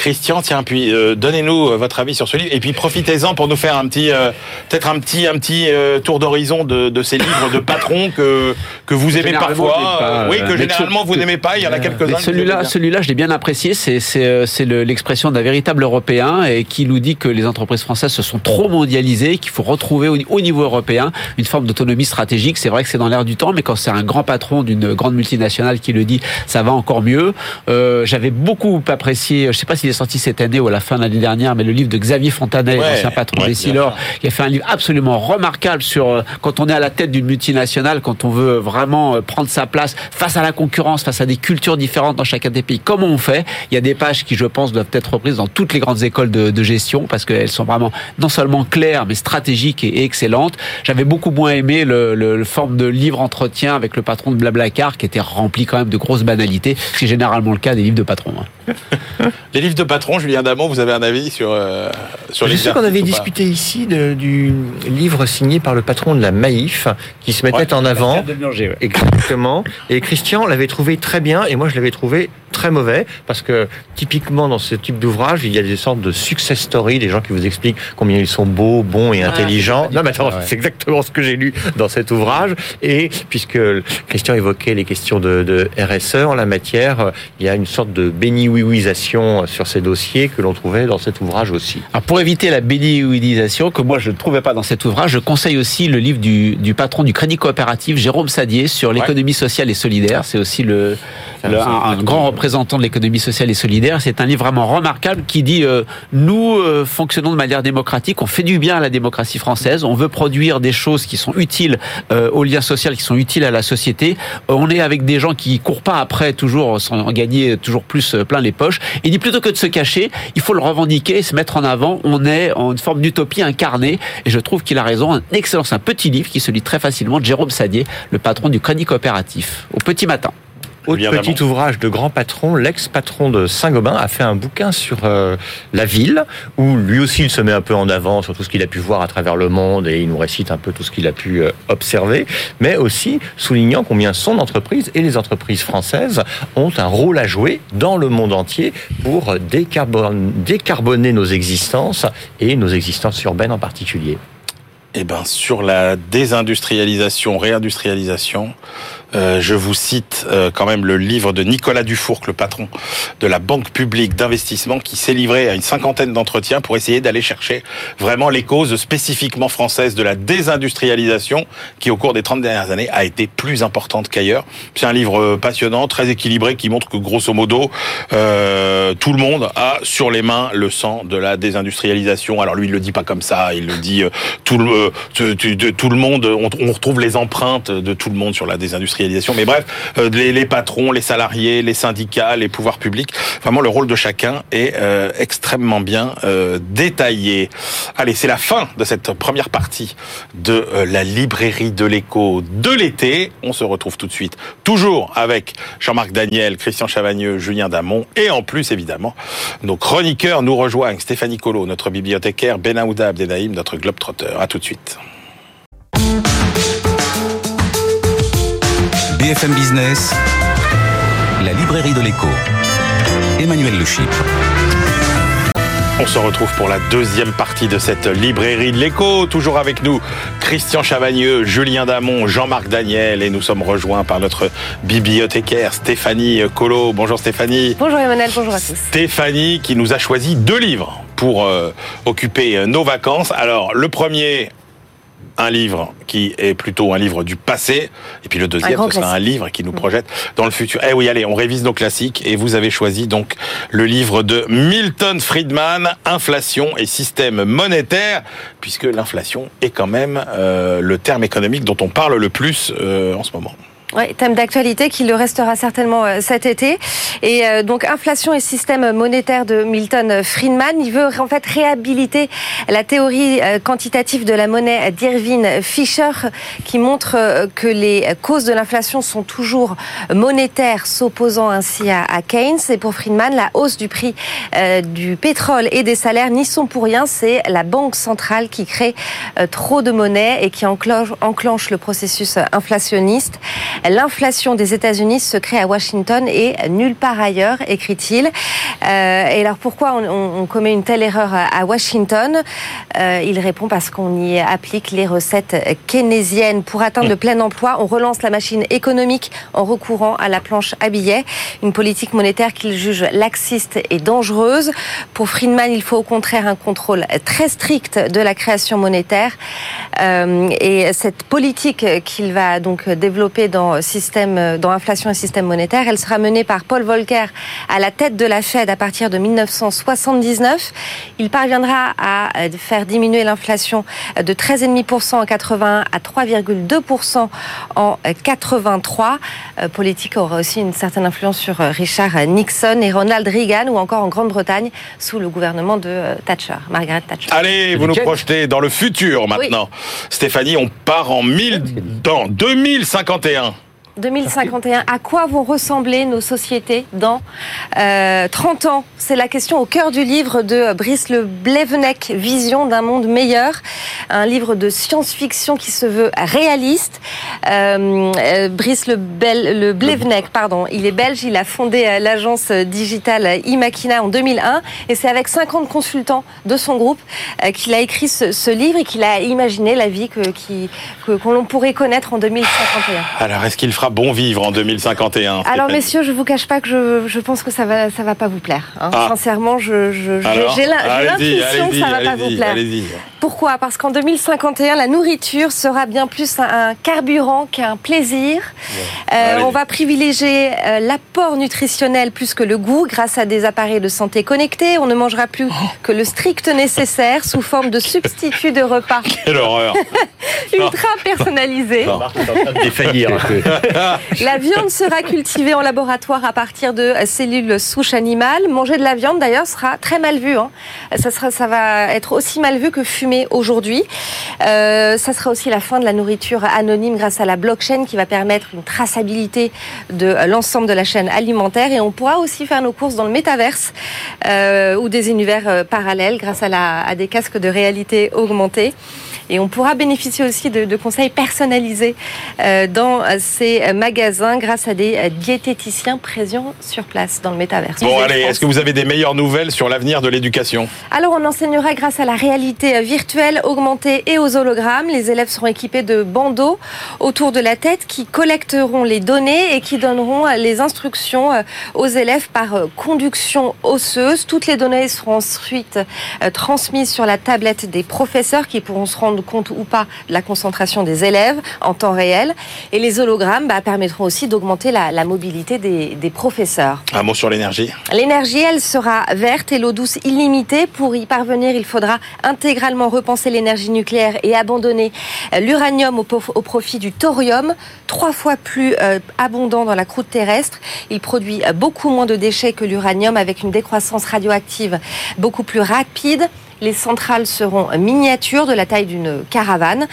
Christian, tiens, puis euh, donnez-nous euh, votre avis sur ce livre et puis profitez-en pour nous faire un petit, euh, peut-être un petit, un petit tour d'horizon de, de, ces livres de patrons que que vous aimez parfois, oui, que généralement vous n'aimez pas. Il y en a quelques-uns. Celui-là, celui-là, je l'ai bien apprécié. C'est c'est l'expression d'un véritable Européen et qui nous dit que les entreprises françaises se sont trop mondialisées, qu'il faut retrouver au, niveau européen une forme d'autonomie stratégique. C'est vrai que c'est dans l'air du temps, mais quand c'est un grand patron d'une grande multinationale qui le dit, ça va encore mieux. J'avais beaucoup apprécié. Je sais pas si est sorti cette année ou à la fin de l'année dernière, mais le livre de Xavier Fontanet, ancien patron des Silor, qui a fait un livre absolument remarquable sur euh, quand on est à la tête d'une multinationale, quand on veut vraiment euh, prendre sa place face à la concurrence, face à des cultures différentes dans chacun des pays. Comment on fait? Il y a des pages qui, je pense, doivent être reprises dans toutes les grandes écoles de, de gestion parce qu'elles sont vraiment non seulement claires, mais stratégiques et, excellentes. J'avais beaucoup moins aimé le, le, forme de livre entretien avec le patron de Blablacar qui était rempli quand même de grosses banalités, ce qui est généralement le cas des livres de patron. Les livres de patron, Julien Damon, vous avez un avis sur, euh, sur Je sais qu'on avait discuté ici du livre signé par le patron de la Maïf, qui se mettait en avant. Exactement. Et Christian l'avait trouvé très bien, et moi je l'avais trouvé très mauvais, parce que typiquement dans ce type d'ouvrage, il y a des sortes de success stories, des gens qui vous expliquent combien ils sont beaux, bons et ah, intelligents. non, mais attends, c'est exactement ce que j'ai lu dans cet ouvrage. Et puisque Christian évoquait les questions de, de RSE en la matière, il y a une sorte de béni sur ces dossiers que l'on trouvait dans cet ouvrage aussi. Alors pour éviter la bénéuidisation, que moi je ne trouvais pas dans cet ouvrage, je conseille aussi le livre du, du patron du Crédit Coopératif, Jérôme Sadier, sur l'économie sociale et solidaire. C'est aussi le, un, grand représentant de l'économie sociale et solidaire. C'est un livre vraiment remarquable qui dit euh, nous euh, fonctionnons de manière démocratique, on fait du bien à la démocratie française, on veut produire des choses qui sont utiles euh, au lien social, qui sont utiles à la société. on est avec des gens qui courent pas après toujours sans gagner toujours plus plein les poches. Il dit plutôt que de se cacher, il faut le revendiquer, se mettre en avant. On est en une forme d'utopie incarnée et je trouve qu'il a raison. Un excellent, c'est un petit livre qui se lit très facilement Jérôme Sadier, le patron du Crédit Coopératif, au petit matin. Autre petit ouvrage de grand patron, l'ex-patron de Saint-Gobain a fait un bouquin sur euh, la ville, où lui aussi il se met un peu en avant sur tout ce qu'il a pu voir à travers le monde et il nous récite un peu tout ce qu'il a pu euh, observer, mais aussi soulignant combien son entreprise et les entreprises françaises ont un rôle à jouer dans le monde entier pour décarboner nos existences et nos existences urbaines en particulier. Eh ben, sur la désindustrialisation, réindustrialisation, euh, je vous cite euh, quand même le livre de Nicolas Dufourc, le patron de la Banque publique d'investissement, qui s'est livré à une cinquantaine d'entretiens pour essayer d'aller chercher vraiment les causes spécifiquement françaises de la désindustrialisation, qui au cours des 30 dernières années a été plus importante qu'ailleurs. C'est un livre passionnant, très équilibré, qui montre que grosso modo, euh, tout le monde a sur les mains le sang de la désindustrialisation. Alors lui, il le dit pas comme ça, il le dit tout le tout le monde. On, on retrouve les empreintes de tout le monde sur la désindustrialisation mais bref, euh, les, patrons, les salariés, les syndicats, les pouvoirs publics, vraiment le rôle de chacun est euh, extrêmement bien euh, détaillé. Allez, c'est la fin de cette première partie de la librairie de l'écho de l'été. On se retrouve tout de suite, toujours avec Jean-Marc Daniel, Christian Chavagneux, Julien Damon, et en plus, évidemment, nos chroniqueurs nous rejoignent, Stéphanie Colo, notre bibliothécaire, Ben Aouda Abdenaïm, notre globetrotter. À tout de suite. BFM Business, la librairie de l'écho. Emmanuel Le On se retrouve pour la deuxième partie de cette librairie de l'écho. Toujours avec nous, Christian Chavagneux, Julien Damon, Jean-Marc Daniel et nous sommes rejoints par notre bibliothécaire Stéphanie Colo. Bonjour Stéphanie. Bonjour Emmanuel, bonjour à tous. Stéphanie qui nous a choisi deux livres pour euh, occuper nos vacances. Alors le premier, un livre qui est plutôt un livre du passé, et puis le deuxième, ce sera un livre qui nous projette dans le futur. Eh oui, allez, on révise nos classiques, et vous avez choisi donc le livre de Milton Friedman, Inflation et système monétaire, puisque l'inflation est quand même euh, le terme économique dont on parle le plus euh, en ce moment. Oui, thème d'actualité qui le restera certainement euh, cet été. Et euh, donc inflation et système monétaire de Milton Friedman, il veut en fait réhabiliter la théorie euh, quantitative de la monnaie d'Irving Fisher qui montre que les causes de l'inflation sont toujours monétaires, s'opposant ainsi à, Keynes. Et pour Friedman, la hausse du prix du pétrole et des salaires n'y sont pour rien. C'est la banque centrale qui crée trop de monnaie et qui enclenche le processus inflationniste. L'inflation des États-Unis se crée à Washington et nulle part ailleurs, écrit-il. Euh, et alors pourquoi on, commet une telle erreur à Washington euh, Il répond parce qu'on y applique les recettes keynésiennes. Pour atteindre le plein emploi, on relance la machine économique en recourant à la planche à billets, une politique monétaire qu'il juge laxiste et dangereuse. Pour Friedman, il faut au contraire un contrôle très strict de la création monétaire. Euh, et cette politique qu'il va donc développer dans système, euh, dans inflation et système monétaire. Elle sera menée par Paul Volcker à la tête de la Fed à partir de 1979. Il parviendra à euh, faire diminuer l'inflation de 13,5% en 81 à 3,2% en 83. Euh, politique aura aussi une certaine influence sur Richard Nixon et Ronald Reagan ou encore en Grande-Bretagne sous le gouvernement de Thatcher, Margaret Thatcher. Allez, vous nous projetez dans le futur maintenant. Stéphanie, on part en 1000, dans 2051. 2051, à quoi vont ressembler nos sociétés dans 30 euh, ans? C'est la question au cœur du livre de Brice Le Blevenec, Vision d'un monde meilleur, un livre de science-fiction qui se veut réaliste. Euh, euh, Brice Le, Le Blevenec, pardon, il est belge, il a fondé l'agence digitale Imakina en 2001 et c'est avec 50 consultants de son groupe qu'il a écrit ce, livre et qu'il a imaginé la vie que, l'on pourrait connaître en 2051. Alors, est-ce qu'il fera bon vivre en 2051 Alors messieurs, je vous cache pas que je, pense que ça va ça va pas vous plaire. Hein. Ah. Sincèrement, je, j'ai l'intuition que ça va pas vous plaire. Pourquoi? Parce qu'en 2051, la nourriture sera bien plus un carburant qu'un plaisir. Euh, on va privilégier euh, l'apport nutritionnel plus que le goût grâce à des appareils de santé connectés. On ne mangera plus oh. que le strict nécessaire sous forme de substitut de repas. Quelle horreur Ultra personnalisé. la viande sera cultivée en laboratoire à partir de cellules souches animales. Manger de la viande d'ailleurs sera très mal vu. Hein. Ça, sera, ça va être aussi mal vu que fumer aujourd'hui. Euh, ça sera aussi la fin de la nourriture anonyme grâce à la blockchain qui va permettre une traçabilité de l'ensemble de la chaîne alimentaire. Et on pourra aussi faire nos courses dans le métaverse euh, ou des univers euh, parallèles grâce à, la, à des casques de réalité augmentée. Et on pourra bénéficier aussi de, conseils personnalisés euh, dans ces magasins grâce à des diététiciens présents sur place dans le métaverse. Bon, allez, est-ce que vous avez des meilleures nouvelles sur l'avenir de l'éducation? Alors, on enseignera grâce à la réalité virtuelle, augmentée et aux hologrammes. Les élèves seront équipés de bandeaux autour de la tête qui collecteront les données et qui donneront les instructions euh, aux élèves par euh, conduction osseuse. Toutes les données seront ensuite transmises sur la tablette des professeurs qui pourront se rendre compte ou pas de la concentration des élèves en temps réel. Et les hologrammes bah, permettront aussi d'augmenter la, mobilité des, des, professeurs. Un mot sur l'énergie L'énergie, elle sera verte et l'eau douce illimitée. Pour y parvenir, il faudra intégralement repenser l'énergie nucléaire et abandonner euh, l'uranium au, au, profit du thorium, trois fois plus euh, abondant dans la croûte terrestre. Il produit beaucoup moins de déchets que l'uranium avec une décroissance radioactive beaucoup plus rapide les centrales seront miniatures de la taille d'une caravane.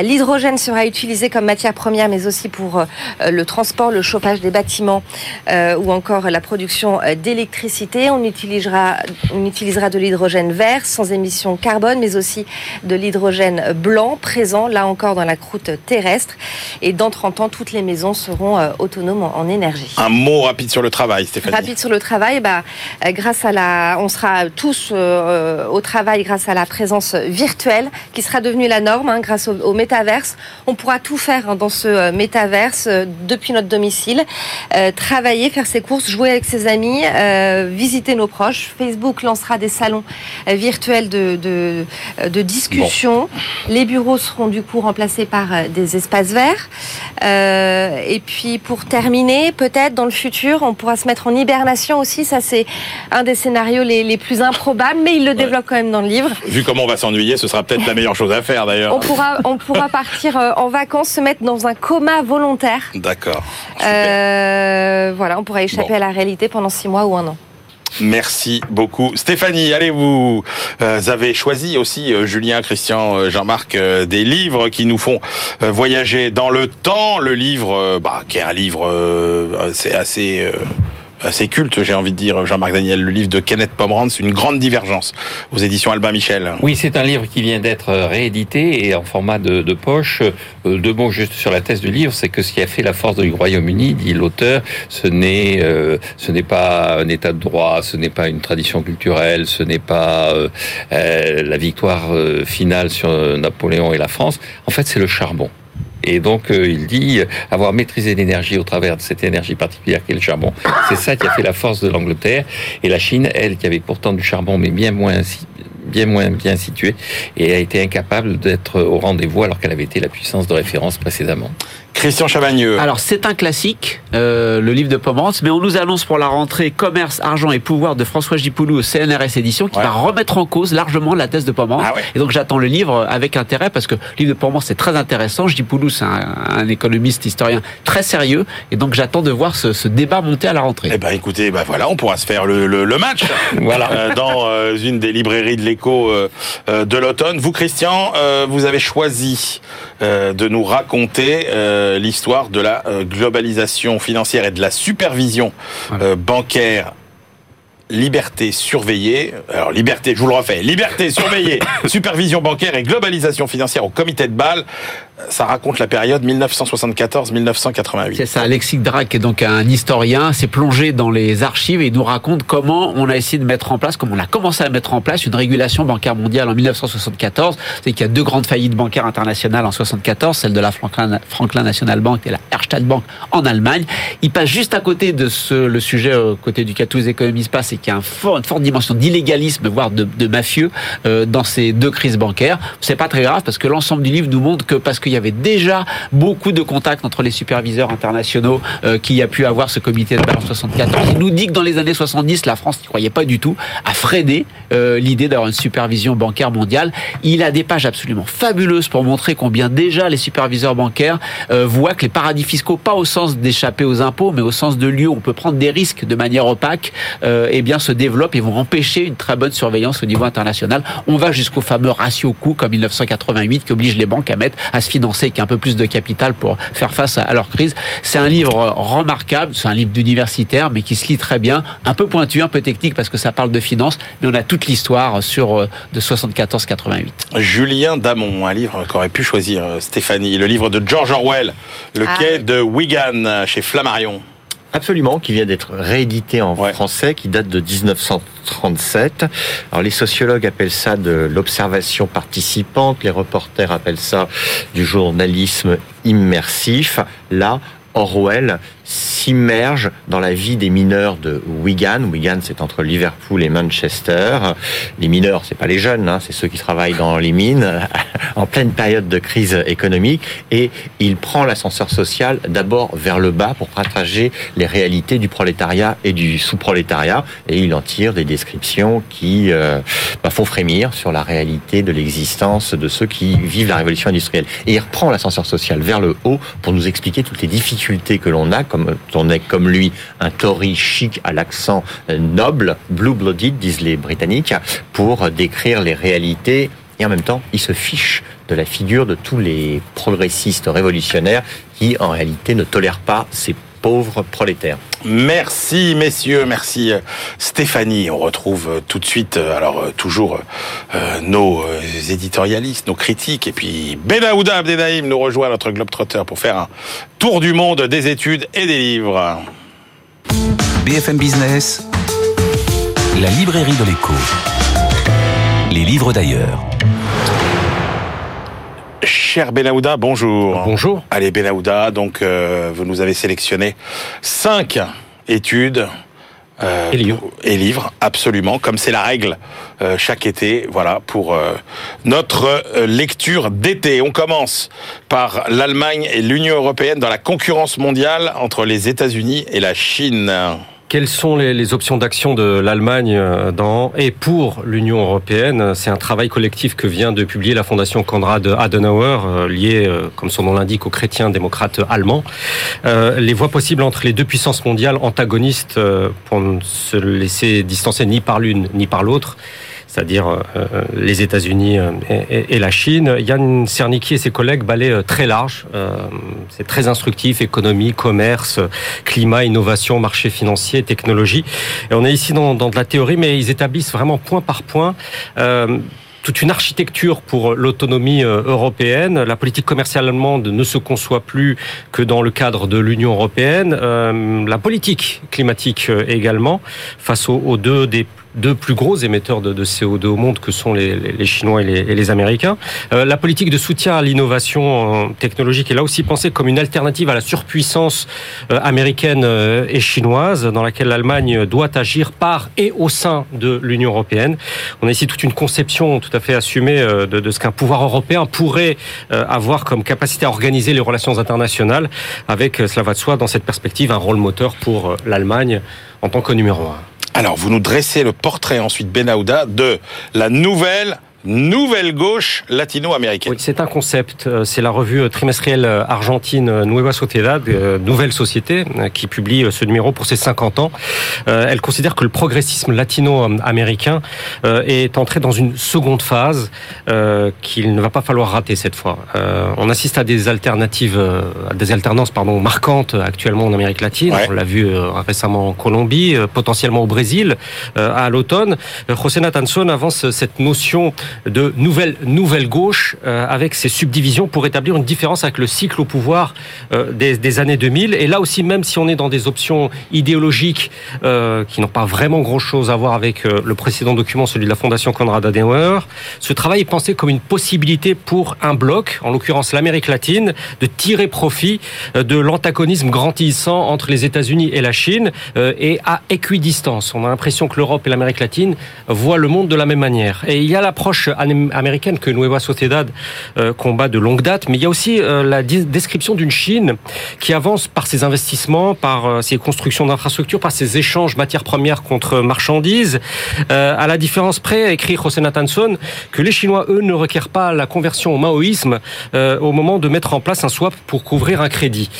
L'hydrogène sera utilisé comme matière première, mais aussi pour euh, le transport, le chauffage des bâtiments euh, ou encore la production d'électricité. On utilisera, on utilisera de l'hydrogène vert sans émission carbone, mais aussi de l'hydrogène blanc présent là encore dans la croûte terrestre. Et dans 30 ans, toutes les maisons seront euh, autonomes en énergie. Un mot rapide sur le travail, Stéphanie. Rapide sur le travail, bah, grâce à la, on sera tous au travail grâce à la présence virtuelle qui sera devenue la norme hein, grâce au, métaverse. On pourra tout faire hein, dans ce euh, métaverse euh, depuis notre domicile, euh, travailler, faire ses courses, jouer avec ses amis, visiter nos proches. Facebook lancera des salons virtuels de, de, discussion. Les bureaux seront du coup remplacés par des espaces verts. et puis pour terminer, peut-être dans le futur, on pourra se mettre en hibernation aussi. Ça c'est un des scénarios les, les plus improbables, mais il le développe quand même dans Vu comment on va s'ennuyer, ce sera peut-être la meilleure chose à faire d'ailleurs. On pourra, on pourra partir euh, en vacances, se mettre dans un coma volontaire. D'accord. Euh, voilà, on pourra échapper à la réalité pendant six mois ou un an. Merci beaucoup. Stéphanie, allez, vous euh, avez choisi aussi, Julien, Christian, Jean-Marc, des livres qui nous font voyager dans le temps. Le livre, bah, qui est un livre c'est assez assez culte, j'ai envie de dire, Jean-Marc Daniel, le livre de Kenneth Pomerantz, Une grande divergence, aux éditions Albin Michel. Oui, c'est un livre qui vient d'être réédité et en format de, de poche. Euh, deux mots juste sur la thèse du livre, c'est que ce qui a fait la force du Royaume-Uni, dit l'auteur, ce n'est euh, ce n'est pas un état de droit, ce n'est pas une tradition culturelle, ce n'est pas euh, la victoire finale sur Napoléon et la France. En fait, c'est le charbon. Et donc, euh, il dit avoir maîtrisé l'énergie au travers de cette énergie particulière qu'est le charbon. C'est ça qui a fait la force de l'Angleterre. Et la Chine, elle, qui avait pourtant du charbon, mais bien moins bien moins bien située et a été incapable d'être au rendez-vous alors qu'elle avait été la puissance de référence précédemment. Christian Chavagneux. Alors c'est un classique, euh, le livre de Pomerantz, mais on nous annonce pour la rentrée Commerce, argent et pouvoir de François Gipoulou au CNRS édition qui va remettre en cause largement la thèse de Pomerantz. Ah et donc j'attends le livre avec intérêt parce que le livre de Pomerantz c'est très intéressant. Gipoulou c'est un, économiste historien très sérieux et donc j'attends de voir ce, débat monter à la rentrée. Eh ben écoutez, ben voilà, on pourra se faire le, le, match voilà. Euh, dans euh, une des librairies de l'écho de l'automne. Vous Christian, vous avez choisi de nous raconter euh, l'histoire de la euh, globalisation financière et de la supervision euh, bancaire liberté surveillée, alors liberté, je vous le refais, liberté surveillée, supervision bancaire et globalisation financière au comité de Bâle. Ça raconte la période 1974-1988. C'est ça, Alexis Drac est donc un historien, s'est plongé dans les archives et il nous raconte comment on a essayé de mettre en place, comment on a commencé à mettre en place une régulation bancaire mondiale en 1974. C'est qu'il y a deux grandes faillites bancaires internationales en 74, celle de la Franklin, National Bank et la Erste Bank en Allemagne. Il passe juste à côté de ce, le sujet au côté duquel tous les économistes passent, c'est qu'il y a une forte dimension d'illégalisme, voire de, de mafieux euh, dans ces deux crises bancaires. C'est pas très grave parce que l'ensemble du livre nous montre que parce qu'il y avait déjà beaucoup de contacts entre les superviseurs internationaux euh, qui a pu avoir ce comité de balance 74. Il nous dit que dans les années 70, la France n'y croyait pas du tout, a freiné euh, l'idée d'avoir une supervision bancaire mondiale. Il a des pages absolument fabuleuses pour montrer combien déjà les superviseurs bancaires euh, voient que les paradis fiscaux, pas au sens d'échapper aux impôts, mais au sens de lieux où on peut prendre des risques de manière opaque, eh bien se développent et vont empêcher une très bonne surveillance au niveau international. On va jusqu'au fameux ratio coût comme 1988 qui oblige les banques à mettre à se financer avec un peu plus de capital pour faire face à leur crise. C'est un livre remarquable, c'est un livre d'universitaire, mais qui se lit très bien, un peu pointu, un peu technique parce que ça parle de finances, mais on a toute l'histoire sur euh, de 74-88. Julien Damon, un livre qu'aurait pu choisir euh, Stéphanie, le livre de George Orwell, Le Ah. quai de Wigan chez Flammarion. Absolument, qui vient d'être réédité en Ouais. français, qui date de 1937. Alors les sociologues appellent ça de l'observation participante, les reporters appellent ça du journalisme immersif. Là, Orwell s'immerge dans la vie des mineurs de Wigan. Wigan, c'est entre Liverpool et Manchester. Les mineurs, c'est pas les jeunes, hein, c'est ceux qui travaillent dans les mines, en pleine période de crise économique. Et il prend l'ascenseur social d'abord vers le bas pour partager les réalités du prolétariat et du sous-prolétariat. Et il en tire des descriptions qui euh, bah, font frémir sur la réalité de l'existence de ceux qui vivent la révolution industrielle. Et il reprend l'ascenseur social vers le haut pour nous expliquer toutes les difficultés que l'on a, comme on est comme lui un Tory chic à l'accent euh, noble, blue-blooded, disent les Britanniques, pour décrire les réalités. Et en même temps, il se fiche de la figure de tous les progressistes révolutionnaires qui, en réalité, ne tolèrent pas ces pauvres prolétaires. Merci messieurs, merci euh, Stéphanie. On retrouve euh, tout de suite, euh, alors toujours euh, nos éditorialistes, nos critiques, et puis Benaouda Abdenaïm nous rejoint notre Globetrotter pour faire un tour du monde des études et des livres. BFM Business, la librairie de l'écho. Les livres d'ailleurs. Cher bonjour. Bonjour. Allez Benaouda, donc euh, vous nous avez sélectionné cinq études. euh, Et livres. pour- et livres, absolument, comme c'est la règle euh, chaque été, voilà, pour euh, notre euh, lecture d'été. On commence par l'Allemagne et l'Union européenne dans la concurrence mondiale entre les États-Unis et la Chine. Quelles sont les, options d'action de l'Allemagne euh, dans et pour l'Union européenne? C'est un travail collectif que vient de publier la Fondation Konrad Adenauer, euh, liée, euh, comme son nom l'indique, aux chrétiens démocrates allemands. Les voies possibles entre les deux puissances mondiales antagonistes pour ne se laisser distancer ni par l'une ni par l'autre c'est-à-dire euh, les États-Unis euh, et, la Chine. Yann Cernicki et ses collègues balaient euh, très large. C'est très instructif, économie, commerce, climat, innovation, marché financier, technologie. Et on est ici dans, dans de la théorie, mais ils établissent vraiment point par point. toute une architecture pour l'autonomie européenne. La politique commerciale allemande ne se conçoit plus que dans le cadre de l'Union européenne. Euh, la politique climatique également, face aux, aux deux des deux plus gros émetteurs de, de CO2 au monde que sont les, les- les Chinois et les, et les Américains. Euh, la politique de soutien à l'innovation euh, technologique est là aussi pensée comme une alternative à la surpuissance euh, américaine euh, et chinoise dans laquelle l'Allemagne doit agir par et au sein de l'Union européenne. On a ici toute une conception tout à fait assumée de, de ce qu'un pouvoir européen pourrait avoir comme capacité à organiser les relations internationales avec, cela va de soi, dans cette perspective, un rôle moteur pour l'Allemagne en tant que numéro un. Alors, vous nous dressez le portrait ensuite, Benahouda, de la nouvelle, nouvelle gauche latino-américaine. Oui, c'est un concept. Euh, C'est la revue euh, trimestrielle euh, argentine Nueva Sociedad, Nouvelle Société, qui publie ce numéro pour ses 50 ans. Elle considère que le progressisme latino-américain est entré dans une seconde phase qu'il ne va pas falloir rater cette fois. On assiste à des alternatives, à des alternances pardon marquantes actuellement en Amérique latine. Ouais. On l'a vu récemment en Colombie, potentiellement au Brésil à l'automne. José Natanson avance cette notion de nouvelle nouvelle gauche avec ses subdivisions pour établir une différence avec le cycle au pouvoir des, des, années 2000. Et là aussi, même si on est dans des options idéologiques qui n'ont pas vraiment grand-chose à voir avec le précédent document, celui de la Fondation Konrad Adenauer, ce travail est pensé comme une possibilité pour un bloc, en l'occurrence l'Amérique latine, de tirer profit de l'antagonisme grandissant entre les États-Unis et la Chine et à équidistance. On a l'impression que l'Europe et l'Amérique latine voient le monde de la même manière. Et il y a l'approche américaine que Nueva Sociedad euh, combat de longue date, mais il y a aussi euh, la description d'une Chine qui avance par ses investissements, par euh, ses constructions d'infrastructures, par ses échanges matières premières contre marchandises. À la différence près, écrit José Natanson, que les Chinois, eux, ne requièrent pas la conversion au maoïsme au moment de mettre en place un swap pour couvrir un crédit.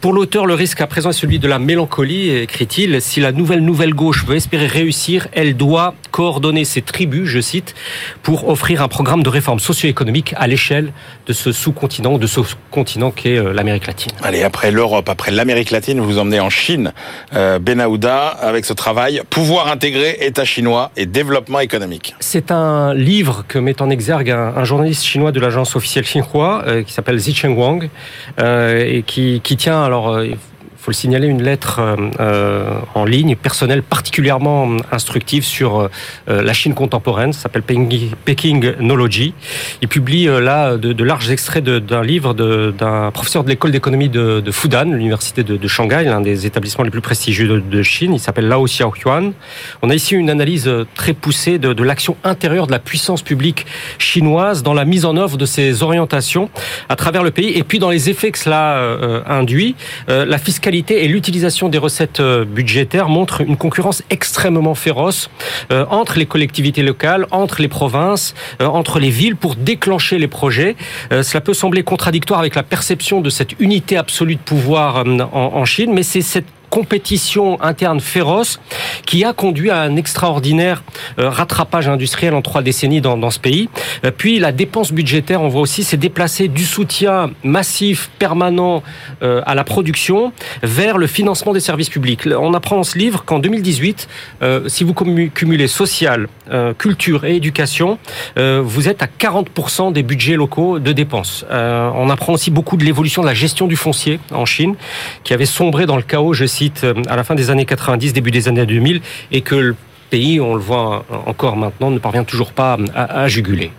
Pour l'auteur, le risque à présent est celui de la mélancolie, écrit-il. Si la nouvelle nouvelle gauche veut espérer réussir, elle doit coordonner ses tribus, je cite, pour offrir un programme de réforme socio-économique à l'échelle de ce sous-continent, de ce continent qu'est euh, l'Amérique latine. Allez, après l'Europe, après l'Amérique latine, vous vous emmenez en Chine, euh, Benahouda, avec ce travail Pouvoir intégré, État chinois et développement économique. C'est un livre que met en exergue un, journaliste chinois de l'agence officielle Xinhua, euh, qui s'appelle Zi Wang, euh, et qui, qui tient alors faut le signaler, une lettre euh, euh, en ligne personnelle particulièrement instructive sur euh, la Chine contemporaine. Ça s'appelle Pekingnology. Il publie là de, larges extraits d'un livre d'un professeur de l'école d'économie de, de, Fudan, l'université de, Shanghai, l'un des établissements les plus prestigieux de, Chine. Il s'appelle Lao Xiaohuan. On a ici une analyse très poussée de, l'action intérieure de la puissance publique chinoise dans la mise en œuvre de ses orientations à travers le pays et puis dans les effets que cela induit. la fiscalité et l'utilisation des recettes euh, budgétaires montrent une concurrence extrêmement féroce euh, entre les collectivités locales, entre les provinces, euh, entre les villes pour déclencher les projets. Cela peut sembler contradictoire avec la perception de cette unité absolue de pouvoir en Chine, mais c'est cette compétition interne féroce qui a conduit à un extraordinaire euh, rattrapage industriel en trois décennies dans, dans ce pays. Euh, puis la dépense budgétaire, on voit aussi, s'est déplacée du soutien massif, permanent euh, à la production vers le financement des services publics. On apprend dans ce livre qu'en 2018, si vous cumulez social, culture et éducation, vous êtes à 40% des budgets locaux de dépenses. on apprend aussi beaucoup de l'évolution de la gestion du foncier en Chine, qui avait sombré dans le chaos, je cite, euh, à la fin des années 90, début des années 2000, et que le pays, on le voit encore maintenant, ne parvient toujours pas à, juguler.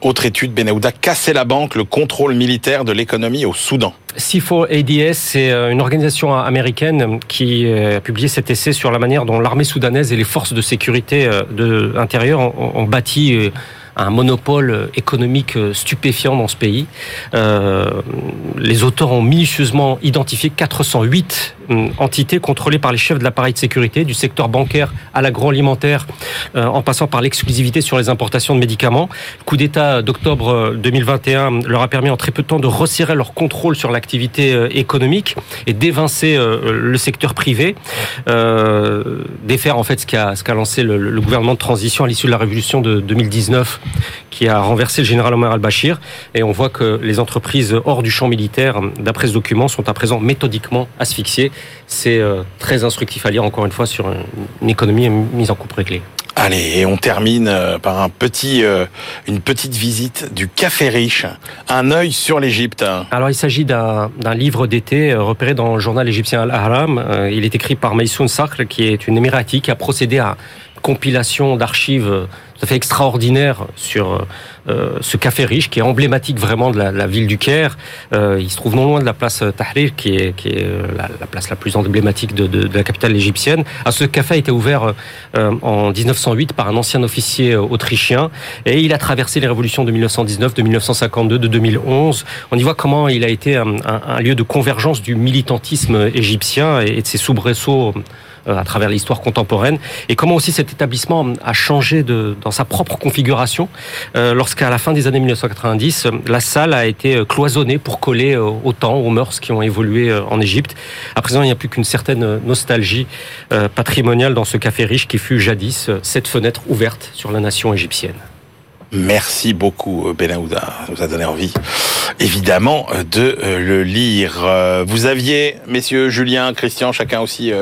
Autre étude, Benahouda, casser la banque, le contrôle militaire de l'économie au Soudan. C4ADS, c'est euh, une organisation américaine qui euh, a publié cet essai sur la manière dont l'armée soudanaise et les forces de sécurité de intérieure ont bâti un monopole économique stupéfiant dans ce pays. les auteurs ont minutieusement identifié 408 entité contrôlée par les chefs de l'appareil de sécurité, du secteur bancaire à l'agroalimentaire, euh, en passant par l'exclusivité sur les importations de médicaments. Le coup d'État d'octobre 2021 euh, leur a permis en très peu de temps de resserrer leur contrôle sur l'activité euh, économique et d'évincer le secteur privé, défaire en fait ce qu'a lancé le, gouvernement de transition à l'issue de la révolution de 2019, qui a renversé le général Omar al-Bashir. Et on voit que les entreprises hors du champ militaire, d'après ce document, sont à présent méthodiquement asphyxiées c'est euh, très instructif à lire encore une fois sur une économie mise en coupe réglée. Allez, et on termine euh, par un petit, euh, une petite visite du Café Riche, un œil sur l'Égypte. Alors il s'agit d'un livre d'été repéré dans le journal égyptien Al-Ahram. Il est écrit par Maïsoun Sakr, qui est une émirati qui a procédé à compilation d'archives tout à fait extraordinaire sur euh, ce café riche qui est emblématique vraiment de la, ville du Caire. Euh, il se trouve non loin de la place Tahrir, qui est, euh, la, place la plus emblématique de, la capitale égyptienne. Ah, ce café a été ouvert en 1908 par un ancien officier autrichien et il a traversé les révolutions de 1919, de 1952, de 2011. On y voit comment il a été un, lieu de convergence du militantisme égyptien et de ses soubresauts euh, à travers l'histoire contemporaine et comment aussi cet établissement a changé de, dans sa propre configuration euh, lorsqu'à la fin des années 1990 la salle a été euh, cloisonnée pour coller au temps, aux mœurs qui ont évolué en Égypte. À présent, il n'y a plus qu'une certaine nostalgie patrimoniale dans ce café riche qui fut jadis cette fenêtre ouverte sur la nation égyptienne. Merci beaucoup, Benahouda. Ça a donné envie, évidemment, de le lire. Vous aviez, messieurs, Julien, Christian, chacun aussi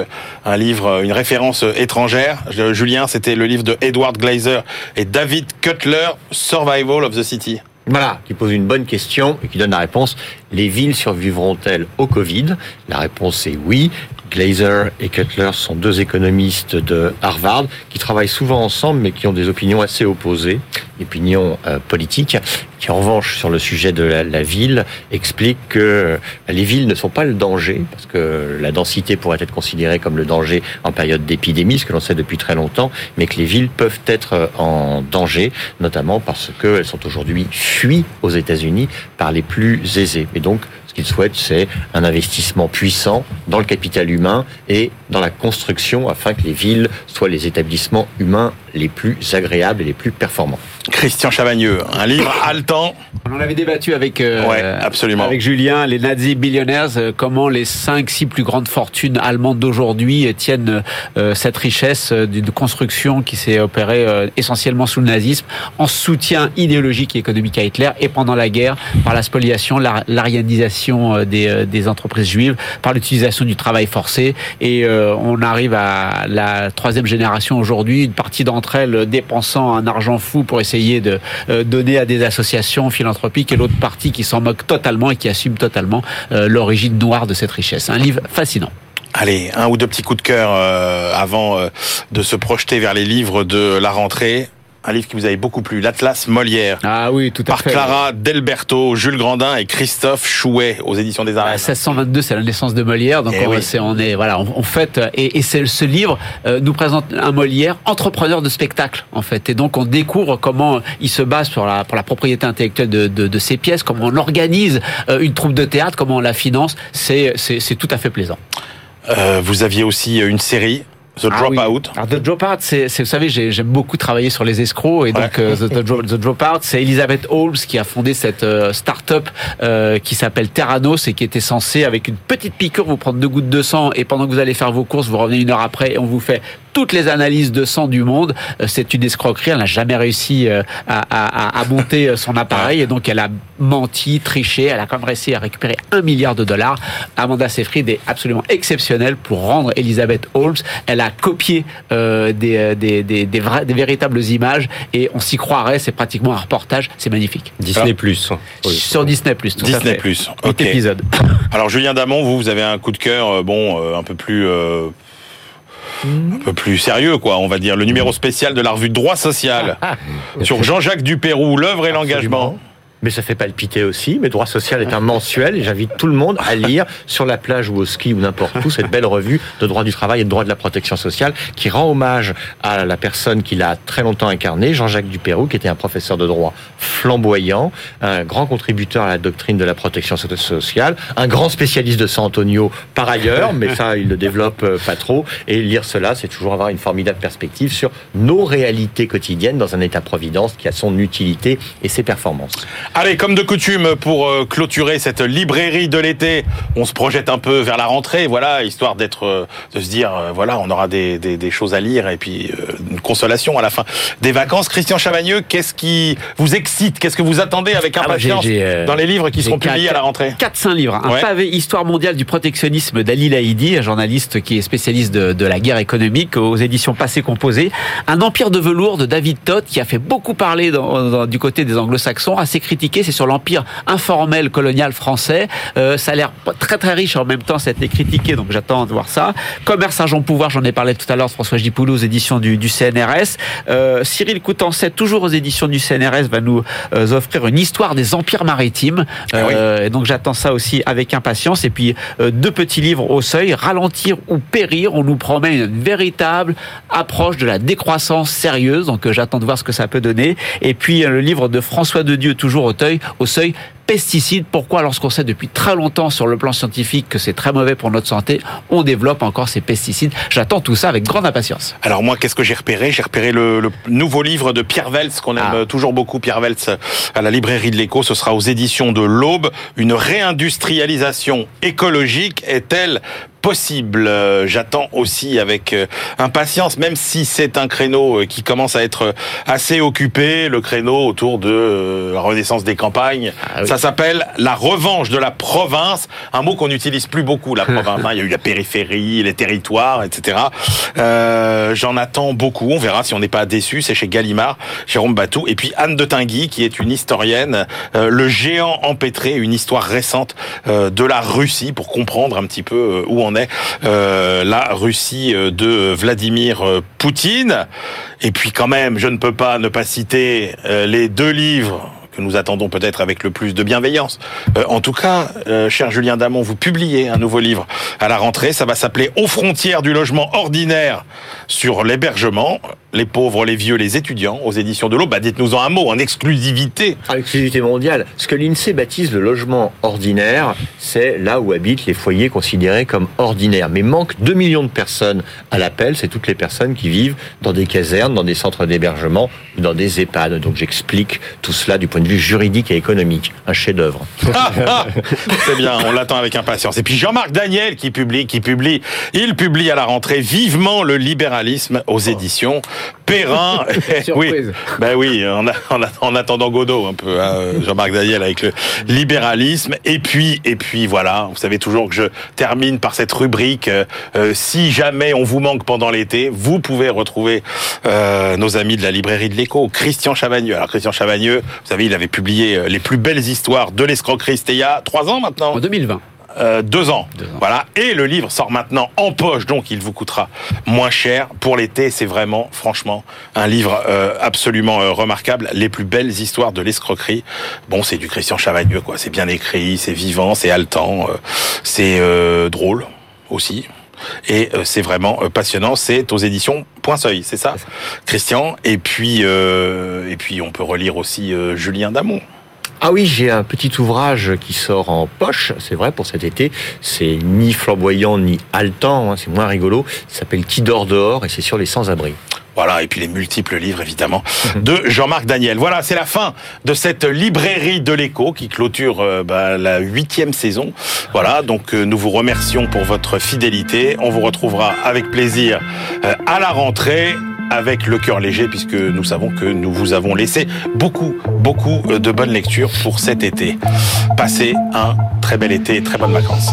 un livre, une référence étrangère. Julien, c'était le livre de Edward Glazer et David Cutler, Survival of the City. Voilà, qui pose une bonne question et qui donne la réponse. Les villes survivront-elles au Covid? La réponse est oui. Glazer et Cutler sont deux économistes de Harvard qui travaillent souvent ensemble mais qui ont des opinions assez opposées, opinions euh, politiques, qui en revanche sur le sujet de la, ville expliquent que euh, les villes ne sont pas le danger parce que la densité pourrait être considérée comme le danger en période d'épidémie, ce que l'on sait depuis très longtemps, mais que les villes peuvent être euh, en danger, notamment parce qu'elles sont aujourd'hui fuies aux États-Unis par les plus aisés. Et donc qu'il souhaite, c'est un investissement puissant dans le capital humain et dans la construction afin que les villes soient les établissements humains les plus agréables et les plus performants. Christian Chavagneux, un livre haletant. On en avait débattu avec euh, absolument. avec Julien, les Nazi billionaires, euh, comment les 5 6 plus grandes fortunes allemandes d'aujourd'hui tiennent euh, cette richesse de construction qui s'est opérée essentiellement sous le nazisme en soutien idéologique et économique à Hitler et pendant la guerre par la spoliation, l'arianisation des, des entreprises juives, par l'utilisation du travail forcé et on arrive à la troisième génération aujourd'hui, une partie d'entre elles dépensant un argent fou pour essayer de euh, donner à des associations philanthropiques et l'autre partie qui s'en moque totalement et qui assume totalement euh, l'origine noire de cette richesse. Un livre fascinant. Allez, un ou deux petits coups de cœur euh, avant de se projeter vers les livres de la rentrée un livre qui vous avait beaucoup plu, l'Atlas Molière. Ah oui, tout à par fait. Par Clara Delberto, Jules Grandin et Christophe Chouet aux éditions des Arènes. 1622, c'est la naissance de Molière, donc eh on, est, on, est, voilà, on, fait et, et ce livre euh, nous présente un Molière entrepreneur de spectacle en fait, et donc on découvre comment il se base sur la pour la propriété intellectuelle de, de, de ses pièces, comment on organise euh, une troupe de théâtre, comment on la finance, c'est c'est tout à fait plaisant. Euh, vous aviez aussi une série The ah Dropout. Ah The Dropout, c'est, vous savez, j'aime beaucoup travailler sur les escrocs et donc euh, The, The, Dropout, c'est Elizabeth Holmes qui a fondé cette euh, start-up euh, qui s'appelle Terranos et qui était censée avec une petite piqûre vous prendre deux gouttes de sang et pendant que vous allez faire vos courses, vous revenez une heure après et on vous fait toutes les analyses de sang du monde. C'est une escroquerie. Elle n'a jamais réussi à, à, à, monter son appareil et donc elle a menti, triché. Elle a quand même réussi à récupérer un milliard de dollars. Amanda Seyfried est absolument exceptionnelle pour rendre Elizabeth Holmes. Elle a euh, des, euh, des, des, des, des, véritables images et on s'y croirait. C'est pratiquement un reportage. C'est magnifique. Disney Plus. Sur Disney Plus. Disney Plus. Ok. épisode. Alors Julien Damon, vous, vous avez un coup de cœur, euh, bon, un peu plus. Euh un peu plus sérieux, quoi, on va dire. Le numéro spécial de la revue Droit Social. Sur Jean-Jacques Dupérou, l'œuvre et l'engagement mais ça fait palpiter aussi. Mais Droit Social est un mensuel et j'invite tout le monde à lire sur la plage ou au ski ou n'importe où cette belle revue de droit du travail et de droit de la protection sociale qui rend hommage à la personne qu'il a très longtemps incarnée, Jean-Jacques Dupérou, qui était un professeur de droit flamboyant, un grand contributeur à la doctrine de la protection sociale, un grand spécialiste de San Antonio par ailleurs, mais ça il le développe euh, pas trop. Et lire cela, c'est toujours avoir une formidable perspective sur nos réalités quotidiennes dans un État-providence qui a son utilité et ses performances. Allez, comme de coutume, pour euh, clôturer cette librairie de l'été, on se projette un peu vers la rentrée, voilà, histoire d'être, euh, de se dire, euh, voilà, on aura des, des, des, choses à lire et puis une consolation à la fin des vacances. Christian Chavagneux, qu'est-ce qui vous excite? Qu'est-ce que vous attendez avec ah bah, impatience dans les livres qui seront publiés à la rentrée? 4-5 livres. Un pavé Histoire mondiale du protectionnisme d'Ali Laïdi, un journaliste qui est spécialiste de, de la guerre économique aux éditions Passé Composé. Un empire de velours de David Todd qui a fait beaucoup parler dans, dans, du côté des anglo-saxons, assez critique c'est sur l'empire informel colonial français. Euh, ça a l'air très très riche en même temps, ça a été critiqué, donc j'attends de voir ça. Commerce, argent, pouvoir, j'en ai parlé tout à l'heure, François Gipoulou aux éditions du, du CNRS. Euh, Cyril Coutançet, toujours aux éditions du CNRS, va nous euh, offrir une histoire des empires maritimes. Ah euh, et donc j'attends ça aussi avec impatience. Et puis euh, deux petits livres au seuil, Ralentir ou périr. On nous promet une véritable approche de la décroissance sérieuse. Donc j'attends de voir ce que ça peut donner. Et puis le livre de François de Dieu, toujours au au seuil pesticides. Pourquoi Lorsqu'on sait depuis très longtemps sur le plan scientifique que c'est très mauvais pour notre santé, on développe encore ces pesticides? J'attends tout ça avec grande impatience. Alors moi, qu'est-ce que j'ai repéré? J'ai repéré le, le, nouveau livre de Pierre Veltz, qu'on aime ah. toujours beaucoup, Pierre Veltz, à la librairie de l'Écho. Ce sera aux éditions de l'Aube. Une réindustrialisation écologique est-elle possible? Euh, J'attends aussi avec euh, impatience, même si c'est un créneau euh, qui commence à être assez occupé, le créneau autour de la renaissance des campagnes. Ah oui. Ça s'appelle la revanche de la province, un mot qu'on n'utilise plus beaucoup, la province. hein. Il y a eu la périphérie, les territoires, etc. Euh, J'en attends beaucoup. On verra si on n'est pas déçu. C'est chez Gallimard, Jérôme Batou, et puis Anne de Tinguy, qui est une historienne, euh, le géant empêtré, une histoire récente euh, de la Russie pour comprendre un petit peu euh, où en est euh, la Russie euh, de Vladimir Poutine. Et puis quand même, je ne peux pas ne pas citer les deux livres que nous attendons peut-être avec le plus de bienveillance. Euh, en tout cas, euh, cher Julien Damon, vous publiez un nouveau livre à la rentrée. Ça va s'appeler Aux frontières du logement ordinaire sur l'hébergement, les pauvres, les vieux, les étudiants, aux éditions de l'Aube. Bah, dites-nous en un mot, en exclusivité. À l'exclusivité mondiale. Ce que l'INSEE baptise le logement ordinaire, c'est là où habitent les foyers considérés comme ordinaires. Mais manque 2 millions de personnes à l'appel, c'est toutes les personnes qui vivent dans des casernes, dans des centres d'hébergement dans des EHPAD. Donc j'explique tout cela du point de vue juridique et économique. Un chef-d'œuvre. C'est bien, on l'attend avec impatience. Et puis Jean-Marc Daniel qui publie, qui publie, il publie à la rentrée vivement le libéralisme aux éditions Perrin. oui, Surprise. ben oui, en, en attendant Godot un peu, hein, Jean-Marc Daniel avec le libéralisme. Et puis, et puis voilà, vous savez toujours que je termine par cette rubrique. euh, euh, si jamais on vous manque pendant l'été, vous pouvez retrouver euh, nos amis de la librairie de l'Écho, Christian Chavagneux. Alors Christian Chavagneux, vous savez, il avait publié les plus belles histoires de l'escroquerie. C'était il y a trois ans maintenant? En 2020. Euh, deux ans. Deux ans. Voilà. Et le livre sort maintenant en poche, donc il vous coûtera moins cher. Pour l'été, c'est vraiment, franchement, un livre euh, absolument euh, remarquable. Les plus belles histoires de l'escroquerie. Bon, c'est du Christian Chavagneux, quoi. C'est bien écrit, c'est vivant, c'est haletant, euh, c'est euh, drôle aussi. Et euh, c'est vraiment euh, passionnant. C'est aux éditions Point Seuil, c'est ça, Christian. Et puis, euh, et puis, on peut relire aussi euh, Julien Damon. Ah oui, j'ai un petit ouvrage qui sort en poche, c'est vrai, pour cet été. C'est ni flamboyant ni haletant, hein, c'est moins rigolo. Ça s'appelle Qui dort dehors et c'est sur les sans-abri. Voilà, et puis les multiples livres, évidemment, de Jean-Marc Daniel. Voilà, c'est la fin de cette librairie de l'écho qui clôture euh, bah, la huitième saison. Voilà, donc euh, nous vous remercions pour votre fidélité. On vous retrouvera avec plaisir euh, à la rentrée avec le cœur léger puisque nous savons que nous vous avons laissé beaucoup, beaucoup euh, de bonnes lectures pour cet été. Passez un très bel été et très bonnes vacances.